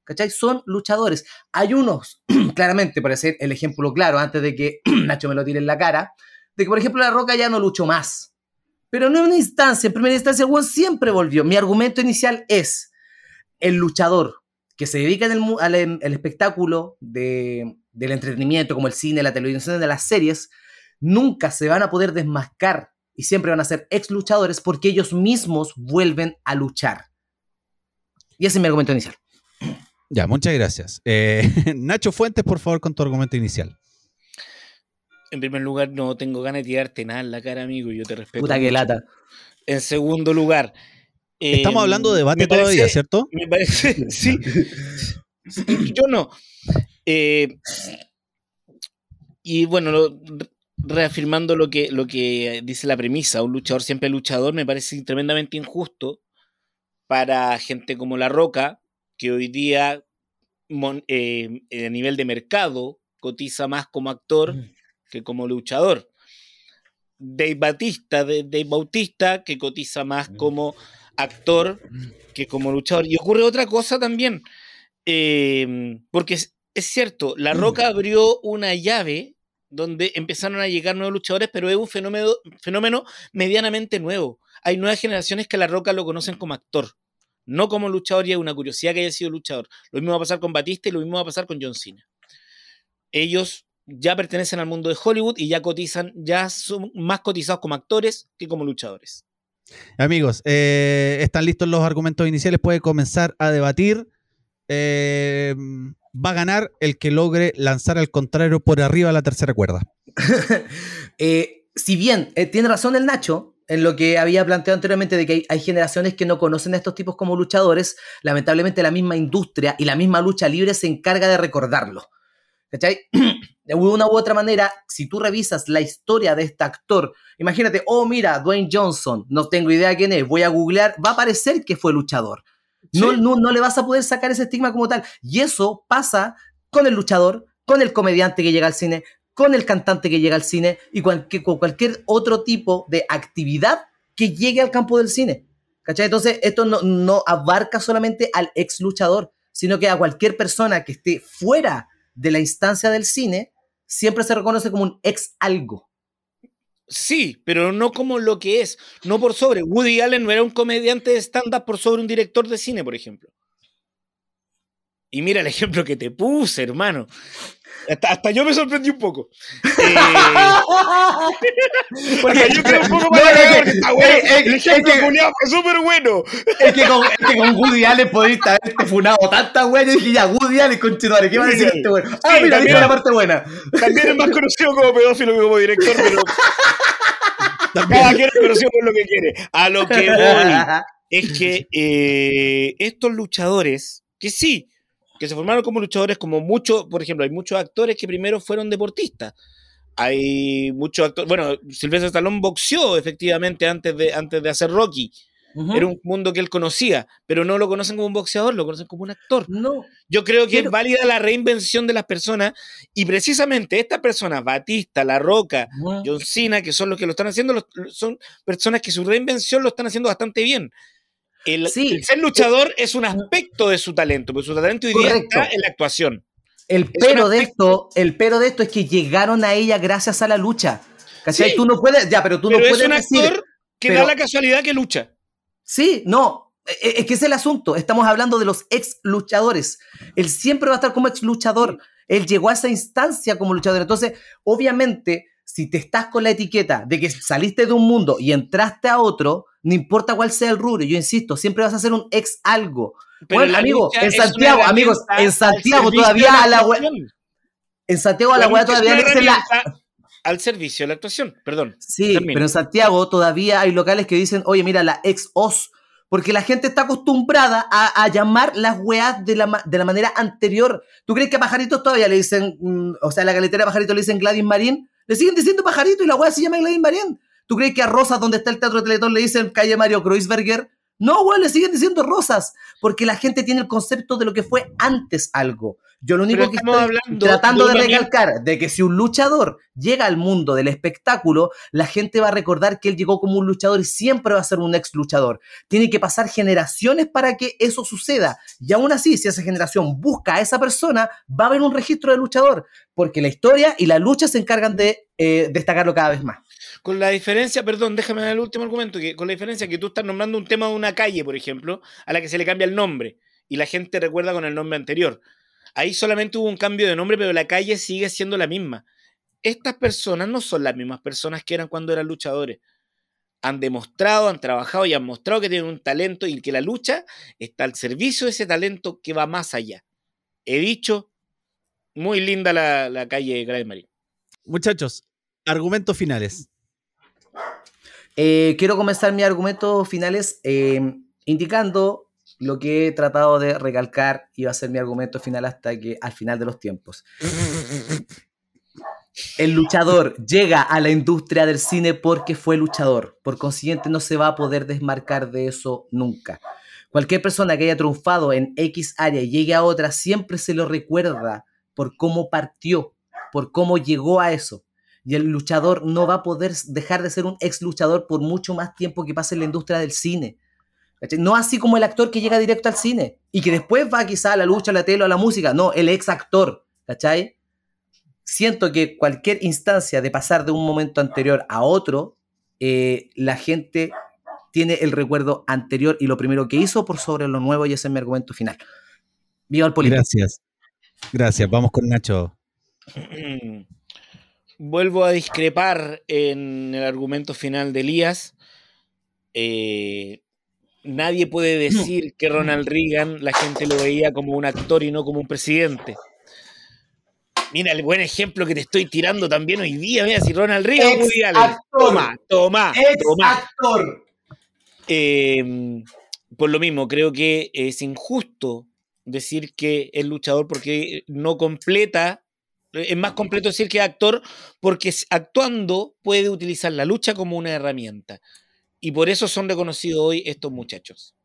¿Cachai? Son luchadores. Hay unos, claramente, para ser el ejemplo claro, antes de que Nacho me lo tire en la cara, de que, por ejemplo, La Roca ya no luchó más. Pero no en una instancia, en primera instancia, Juan siempre volvió. Mi argumento inicial es el luchador que se dedica al, espectáculo del entretenimiento, como el cine, la televisión, de las series, nunca se van a poder desmascar y siempre van a ser ex luchadores porque ellos mismos vuelven a luchar. Y ese es mi argumento inicial. Ya, muchas gracias. Eh, Nacho Fuentes, por favor, con tu argumento inicial. En primer lugar, no tengo ganas de tirarte nada en la cara, amigo. Yo te respeto. Puta que lata. En segundo lugar. Estamos hablando de debate todavía, ¿cierto? Me parece, sí. Yo no. Eh, y bueno, reafirmando lo que, lo que dice la premisa, un luchador siempre luchador, me parece tremendamente injusto para gente como La Roca, que hoy día eh, a nivel de mercado cotiza más como actor mm. que como luchador. Dave Batista, Dave Bautista, que cotiza más mm. como actor que como luchador. Y ocurre otra cosa también, em, porque es, es, cierto, La mm. Roca abrió una llave donde empezaron a llegar nuevos luchadores, pero es un fenómeno, fenómeno medianamente nuevo. Hay nuevas generaciones que La Roca lo conocen como actor, no como luchador, y es una curiosidad que haya sido luchador. Lo mismo va a pasar con Batista y lo mismo va a pasar con John Cena. Ellos ya pertenecen al mundo de Hollywood y ya cotizan, ya son más cotizados como actores que como luchadores. Amigos, eh, están listos los argumentos iniciales, puede comenzar a debatir. Eh, va a ganar el que logre lanzar al contrario por arriba a la tercera cuerda. Eh, si bien tiene razón el Nacho, en lo que había planteado anteriormente de que hay, generaciones que no conocen a estos tipos como luchadores, lamentablemente la misma industria y la misma lucha libre se encarga de recordarlo. ¿Cachai? De una u otra manera, si tú revisas la historia de este actor, imagínate, oh mira, Dwayne Johnson, no tengo idea quién es, voy a googlear, va a parecer que fue luchador. No, no, le vas a poder sacar ese estigma como tal. Y eso pasa con el luchador, con el comediante que llega al cine, con el cantante que llega al cine y con cualquier otro tipo de actividad que llegue al campo del cine. ¿Cachai? Entonces, esto no, no abarca solamente al ex luchador, sino que a cualquier persona que esté fuera de la instancia del cine, siempre se reconoce como un ex algo. Sí, pero no como lo que es, no por sobre. Woody Allen no era un comediante de stand-up por sobre un director de cine, por ejemplo. Y mira el ejemplo que te puse, hermano. Hasta, yo me sorprendí un poco. Eh, porque yo creo un poco más no, está bueno. el ejemplo que, fue súper bueno. Es que, con, es que con Woody Allen podiste haberte funado tanta wea. Yo dije, ya, Woody Allen, conchetuare, ¿qué va a decir este bueno? Ah, mira, dice la parte buena. También es más conocido como pedófilo que como director, pero. Cada quien es conocido por lo que quiere. A lo que voy es que eh, estos luchadores, que sí, que se formaron como luchadores, como muchos, por ejemplo, hay muchos actores que primero fueron deportistas. Hay muchos actores, bueno, Silvestre Stallone boxeó efectivamente antes de, antes de hacer Rocky. Era un mundo que él conocía, pero no lo conocen como un boxeador, lo conocen como un actor. No. Yo creo que es válida la reinvención de las personas y precisamente estas personas, Batista, La Roca, John Cena, que son los que lo están haciendo, son personas que su reinvención lo están haciendo bastante bien. El, ser luchador es un aspecto de su talento, porque su talento hoy día está en la actuación. El pero de esto, el pero de esto es que llegaron a ella gracias a la lucha. ¿Cachai? Tú no puedes, ya, pero tú no puedes es un actor que da la casualidad que lucha. Sí, no, e, e, es que es el asunto. Estamos hablando de los ex luchadores. Él siempre va a estar como ex luchador. Él llegó a esa instancia como luchador. Entonces, obviamente, si te estás con la etiqueta de que saliste de un mundo y entraste a otro, no importa cuál sea el rubro, yo insisto, siempre vas a ser un ex algo. bueno, amigo, en Santiago, amigos, en Santiago todavía a la web. En Santiago a la web todavía le la. Al servicio de la actuación, perdón. Sí, pero en Santiago todavía hay locales que dicen, oye, mira, la ex os. Porque la gente está acostumbrada a, llamar las weas de la, de la, manera anterior. ¿Tú crees que a pajaritos todavía le dicen, mm, o sea, a la galetera de pajaritos le dicen Gladys Marín? Le siguen diciendo pajarito y la wea se llama Gladys Marín. ¿Tú crees que a Rosas, donde está el Teatro de Teletón, le dicen calle Mario Kreuzberger? No, weón, le siguen diciendo Rosas, porque la gente tiene el concepto de lo que fue antes algo. Yo lo único Pero que estoy hablando tratando de recalcar de que si un luchador llega al mundo del espectáculo, la gente va a recordar que él llegó como un luchador y siempre va a ser un ex luchador. Tiene que pasar generaciones para que eso suceda. Y aún así, si esa generación busca a esa persona, va a haber un registro de luchador, porque la historia y la lucha se encargan de eh, destacarlo cada vez más. Con la diferencia, perdón, déjame dar el último argumento, que con la diferencia que tú estás nombrando un tema de una calle, por ejemplo, a la que se le cambia el nombre y la gente recuerda con el nombre anterior. Ahí solamente hubo un cambio de nombre, pero la calle sigue siendo la misma. Estas personas no son las mismas personas que eran cuando eran luchadores. Han demostrado, han trabajado y han mostrado que tienen un talento y que la lucha está al servicio de ese talento que va más allá. He dicho, muy linda la, la calle Grace Marín. Muchachos, argumentos finales. Eh, quiero comenzar mis argumentos finales eh, indicando lo que he tratado de recalcar y va a ser mi argumento final hasta que al final de los tiempos. El luchador llega a la industria del cine porque fue luchador. Por consiguiente, no se va a poder desmarcar de eso nunca. Cualquier persona que haya triunfado en X área y llegue a otra, siempre se lo recuerda por cómo partió, por cómo llegó a eso. Y el luchador no va a poder dejar de ser un ex luchador por mucho más tiempo que pase en la industria del cine. ¿Cachai? No así como el actor que llega directo al cine y que después va quizá a la lucha, a la tele o a la música. No, el ex actor. ¿Cachai? Siento que cualquier instancia de pasar de un momento anterior a otro, eh, la gente tiene el recuerdo anterior y lo primero que hizo por sobre lo nuevo y ese es mi argumento final. Viva el político. Gracias. Gracias. Vamos con Nacho. Vuelvo a discrepar en el argumento final de Elías. Eh, nadie puede decir que Ronald Reagan la gente lo veía como un actor y no como un presidente. Mira el buen ejemplo que te estoy tirando también hoy día. Mira, si Ronald Reagan. Ex actor. Toma, toma, Ex toma. actor. Eh, por lo mismo, creo que es injusto decir que es luchador porque no completa. Es más completo decir que es actor porque actuando puede utilizar la lucha como una herramienta. Y por eso son reconocidos hoy estos muchachos.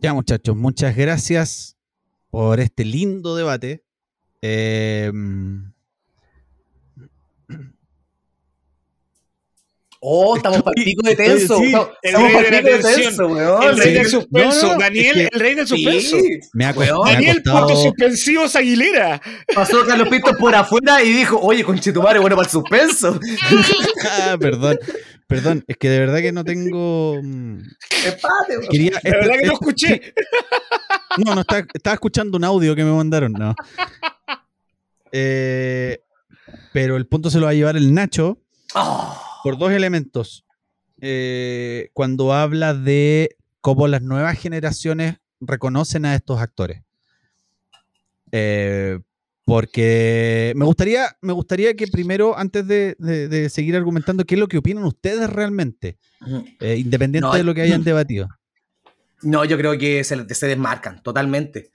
Ya, muchachos, muchas gracias por este lindo debate. Eh, Oh, estamos para pico de tenso. Sí, Estamos el de la pico de tensión. tenso, weón. el rey Sí. del suspenso. No, no, Daniel, es que- el rey del suspenso. Sí. me ha, me Daniel, costado- puntos suspensivos Aguilera. Pasó Carlos Pinto por afuera y dijo, oye, conchetumare, bueno para el suspenso. Ah, perdón, perdón, es que de verdad que no tengo. mm, Empate, weón. Quería, este- verdad que no este- escuché. sí. No, no, estaba, estaba escuchando un audio que me mandaron, no. Eh, pero el punto se lo va a llevar el Nacho Oh. Por dos elementos. Eh, cuando habla de cómo las nuevas generaciones reconocen a estos actores. Eh, porque me gustaría, me gustaría que primero, antes de, de- de seguir argumentando, qué es lo que opinan ustedes realmente, eh, independiente No, de lo que hayan debatido. No, yo creo que se, se desmarcan, totalmente.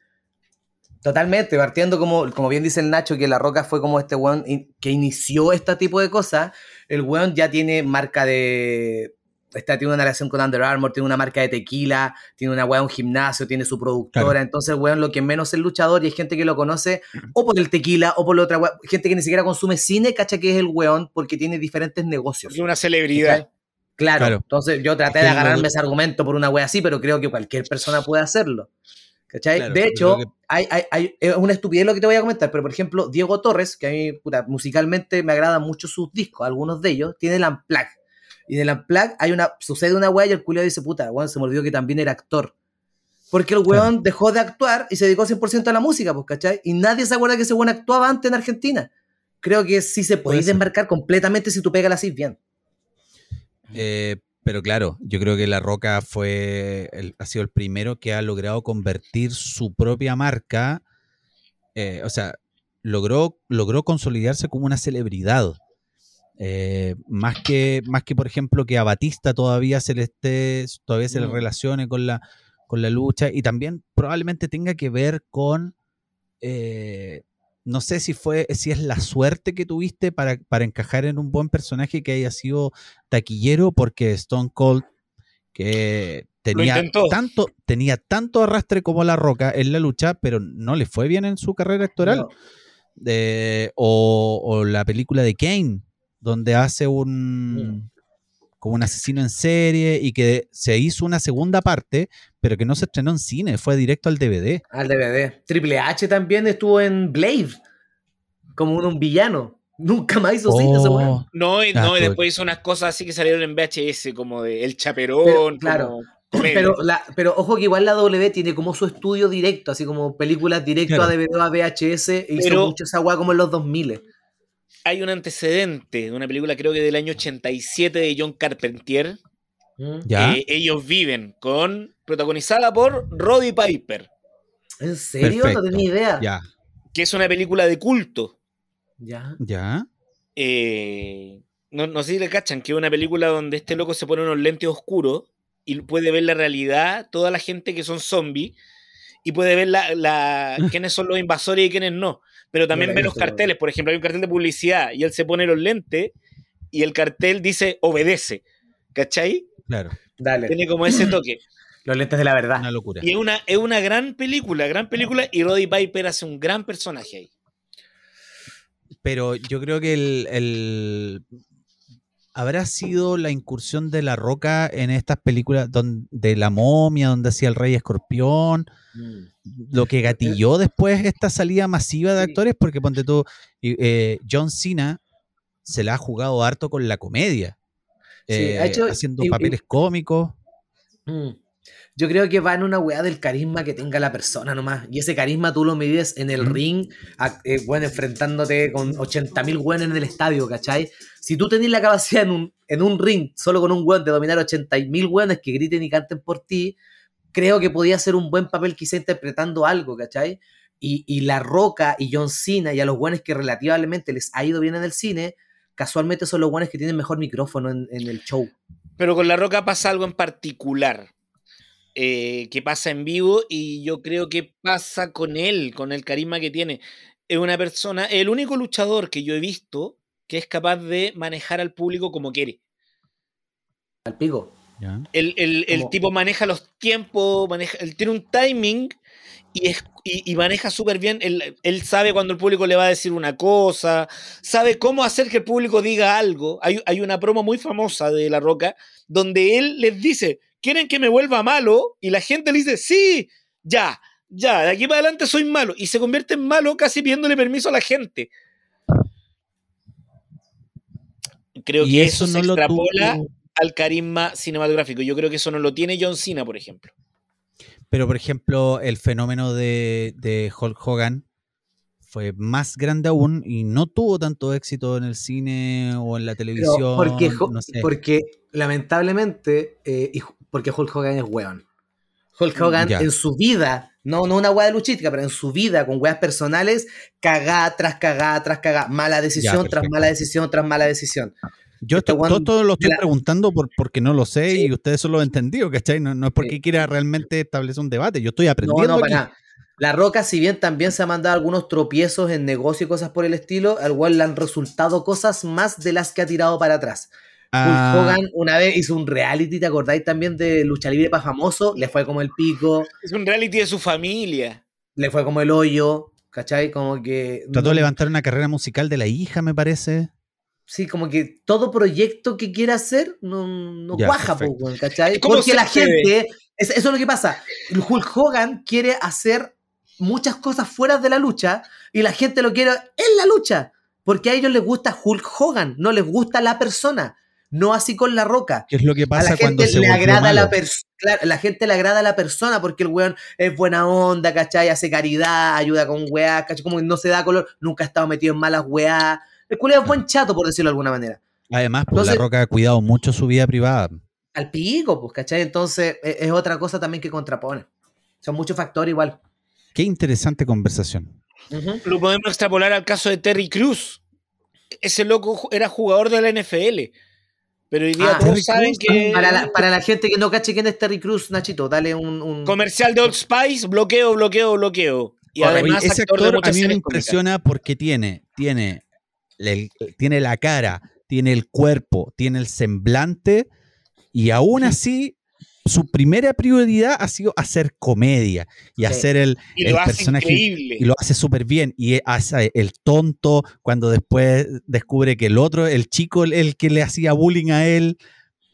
Totalmente, partiendo como, como bien dice el Nacho, que La Roca fue como este weón in- que inició este tipo de cosas. El weón ya tiene marca de. Está, tiene una relación con Under Armour, tiene una marca de tequila, tiene una weá, un gimnasio, tiene su productora. Claro. Entonces, weón, lo que menos es luchador y hay gente que lo conoce o por el tequila o por la otra weá. Gente que ni siquiera consume cine, cacha que es el weón porque tiene diferentes negocios. Porque una celebridad. Claro. Claro. Entonces yo traté Es de agarrarme ese argumento por una wea así, pero creo que cualquier persona puede hacerlo. ¿Cachai? Claro, de hecho, que- hay, hay- hay- es una estupidez lo que te voy a comentar, pero por ejemplo, Diego Torres, que a mí puta, musicalmente me agradan mucho sus discos, algunos de ellos, tiene el Unplugged. Y del Unplugged hay una, sucede una wea y el culio dice, puta, weón, se me olvidó que también era actor. Porque el weón dejó de actuar y se dedicó 100% a la música, pues, ¿cachai? Y nadie se acuerda que ese weón actuaba antes en Argentina. Creo que sí se Puede desmarcar completamente si tú pegas así bien. Eh, pero claro, yo creo que La Roca fue el- ha sido el primero que ha logrado convertir su propia marca, eh, o sea, logró, logró consolidarse como una celebridad. Eh, más, que, más que, por ejemplo, que a Batista todavía se le esté, todavía se le Mm. relacione con la, con la lucha y también probablemente tenga que ver con eh, no sé si fue, si es la suerte que tuviste para, para encajar en un buen personaje que haya sido taquillero, porque Stone Cold, que tenía tanto, tenía tanto arrastre como La Roca en la lucha, pero no le fue bien en su carrera actoral. o, la película de Kane, donde hace un como un asesino en serie y que se hizo una segunda parte, pero que no se estrenó en cine, fue directo al DVD. Al DVD. Triple H también estuvo en Blade, como un, villano. Nunca más hizo cine ese oh. No, y, no, y después hizo unas cosas así que salieron en VHS, como de El Chaperón. claro. Pero, pero ojo que igual la W tiene como su estudio directo, así como películas directo a DVD o a VHS, e hizo mucho esa agua como en los 2000 hay un antecedente de una película, creo que del año 87 de John Carpentier. Mm. ¿Ya? ellos viven con. protagonizada por Roddy Piper. ¿En serio? No tenía idea. Ya. Que es una película de culto. Ya. Ya. Eh, no, sé si le cachan, que es una película donde este loco se pone unos lentes oscuros y puede ver la realidad, toda la gente que son zombies, y puede ver la, quiénes son los invasores y quiénes no pero también ve los carteles. Por ejemplo, hay un cartel de publicidad y él se pone los lentes y el cartel dice obedece. ¿Cachai? Claro. Dale. Tiene como ese toque. Los lentes de la verdad. Una locura. Y es una, es una gran película, gran película, y Roddy Piper hace un gran personaje ahí. Pero yo creo que el, habrá sido la incursión de La Roca en estas películas donde, de La Momia, donde hacía el Rey Escorpión. Mm lo que gatilló después esta salida masiva de actores, porque ponte tú, eh, John Cena se la ha jugado harto con la comedia, eh, haciendo papeles cómicos. Mm. Yo creo que va en una weá del carisma que tenga la persona nomás. Y ese carisma tú lo mides en el ring, eh, bueno, enfrentándote con 80.000 weones en el estadio, ¿cachai? Si tú tenés la capacidad en un, en un ring, solo con un weón, de dominar 80.000 weones que griten y canten por ti, creo que podía ser un buen papel quizá interpretando algo, ¿cachai? Y, La Roca y John Cena y a los guanes que relativamente les ha ido bien en el cine, casualmente son los guanes que tienen mejor micrófono en, el show. Pero con La Roca pasa algo en particular. Eh, que pasa en vivo y yo creo que pasa con él, con el carisma que tiene. Es una persona, el único luchador que yo he visto que es capaz de manejar al público como quiere. Al pico. El, tipo maneja los tiempos, maneja, él tiene un timing y, y, maneja súper bien. Él, sabe cuando el público le va a decir una cosa, sabe cómo hacer que el público diga algo. Hay, hay una promo muy famosa de La Roca donde él les dice: ¿Quieren que me vuelva malo? Y la gente le dice: Sí, ya, ya, de aquí para adelante soy malo. Y se convierte en malo casi pidiéndole permiso a la gente. Creo que eso, no se extrapola al carisma cinematográfico. Yo creo que eso no lo tiene John Cena, por ejemplo. Pero, por ejemplo, el fenómeno de, Hulk Hogan fue más grande aún y no tuvo tanto éxito en el cine o en la televisión. porque, porque, lamentablemente, eh, porque Hulk Hogan es weón. Hulk mm, Hogan en su vida, no, no una weá de luchítica, pero en su vida, con weas personales, cagá tras cagá tras cagá, mala decisión tras mala decisión tras mala decisión. Yo este todo, lo estoy preguntando por, porque no lo sé y ustedes solo lo han entendido, ¿cachai? No, no es porque quiera realmente establecer un debate, yo estoy aprendiendo. No, La Roca, si bien también se ha mandado algunos tropiezos en negocio y cosas por el estilo, al cual le han resultado cosas más de las que ha tirado para atrás. Ah. Hogan una vez hizo un reality, ¿te acordáis también de Lucha Libre para famoso? Le fue como el pico. Es un reality de su familia. Le fue como el hoyo, ¿cachai? Como que... Trató de levantar una carrera musical de la hija, me parece. Sí, como que todo proyecto que quiera hacer no, no cuaja, ¿cachai? Porque la gente, eso es lo que pasa. Hulk Hogan quiere hacer muchas cosas fuera de la lucha y la gente lo quiere en la lucha. Porque a ellos les gusta Hulk Hogan, no les gusta la persona. No así con la roca. ¿Qué es lo que pasa a la gente le agrada la la gente le agrada a la persona porque el weón es buena onda, ¿cachai? Hace caridad, ayuda con weá, ¿cachai? Como no se da color, nunca ha estado metido en malas weá. El culeo es buen chato, por decirlo de alguna manera. Además, pues La Roca ha cuidado mucho su vida privada. Al pico, pues, ¿cachai? Entonces, e, es, otra cosa también que contrapone. Son muchos factores igual. Qué interesante conversación. Lo podemos extrapolar al caso de Terry Cruz. Ese loco era jugador de la NFL. Pero hoy día ah, todos saben que. Para la, gente que no cache quién es Terry Cruz, Nachito, dale un. Comercial de Old Spice, bloqueo, bloqueo, bloqueo. y además ese actor, de actor a mí me cómicas. impresiona porque tiene, tiene, el- tiene la cara, tiene el cuerpo, tiene el semblante y aún así su primera prioridad ha sido hacer comedia y Sí. hacer el, Y el lo hace personaje increíble. y lo hace súper bien y hace el tonto cuando después descubre que el otro, el chico, el, el que le hacía bullying a él,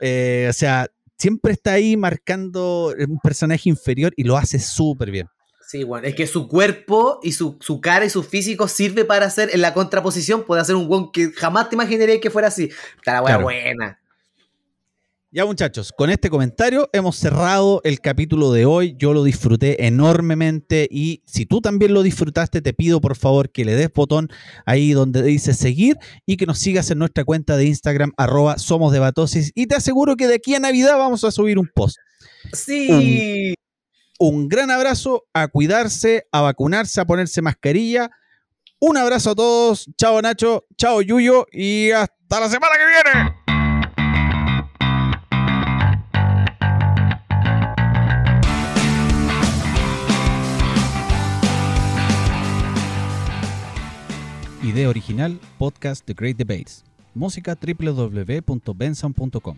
eh, o sea, siempre está ahí marcando un personaje inferior y lo hace súper bien. Sí, bueno, es que su cuerpo y su, su cara y su físico sirve para hacer en la contraposición, puede hacer un one que jamás te imaginaría que fuera así. Está la Claro. buena. Ya muchachos, con este comentario hemos cerrado el capítulo de hoy. Yo lo disfruté enormemente y si tú también lo disfrutaste, te pido por favor que le des botón ahí donde dice seguir y que nos sigas en nuestra cuenta de Instagram arroba somos debatosis y te aseguro que de aquí a Navidad vamos a subir un post. Sí. Un gran abrazo, a cuidarse, a vacunarse, a ponerse mascarilla. Un abrazo a todos. Chao Nacho, chao Yuyo y hasta la semana que viene. Idea original, podcast The Great Debates. Música www.benson.com.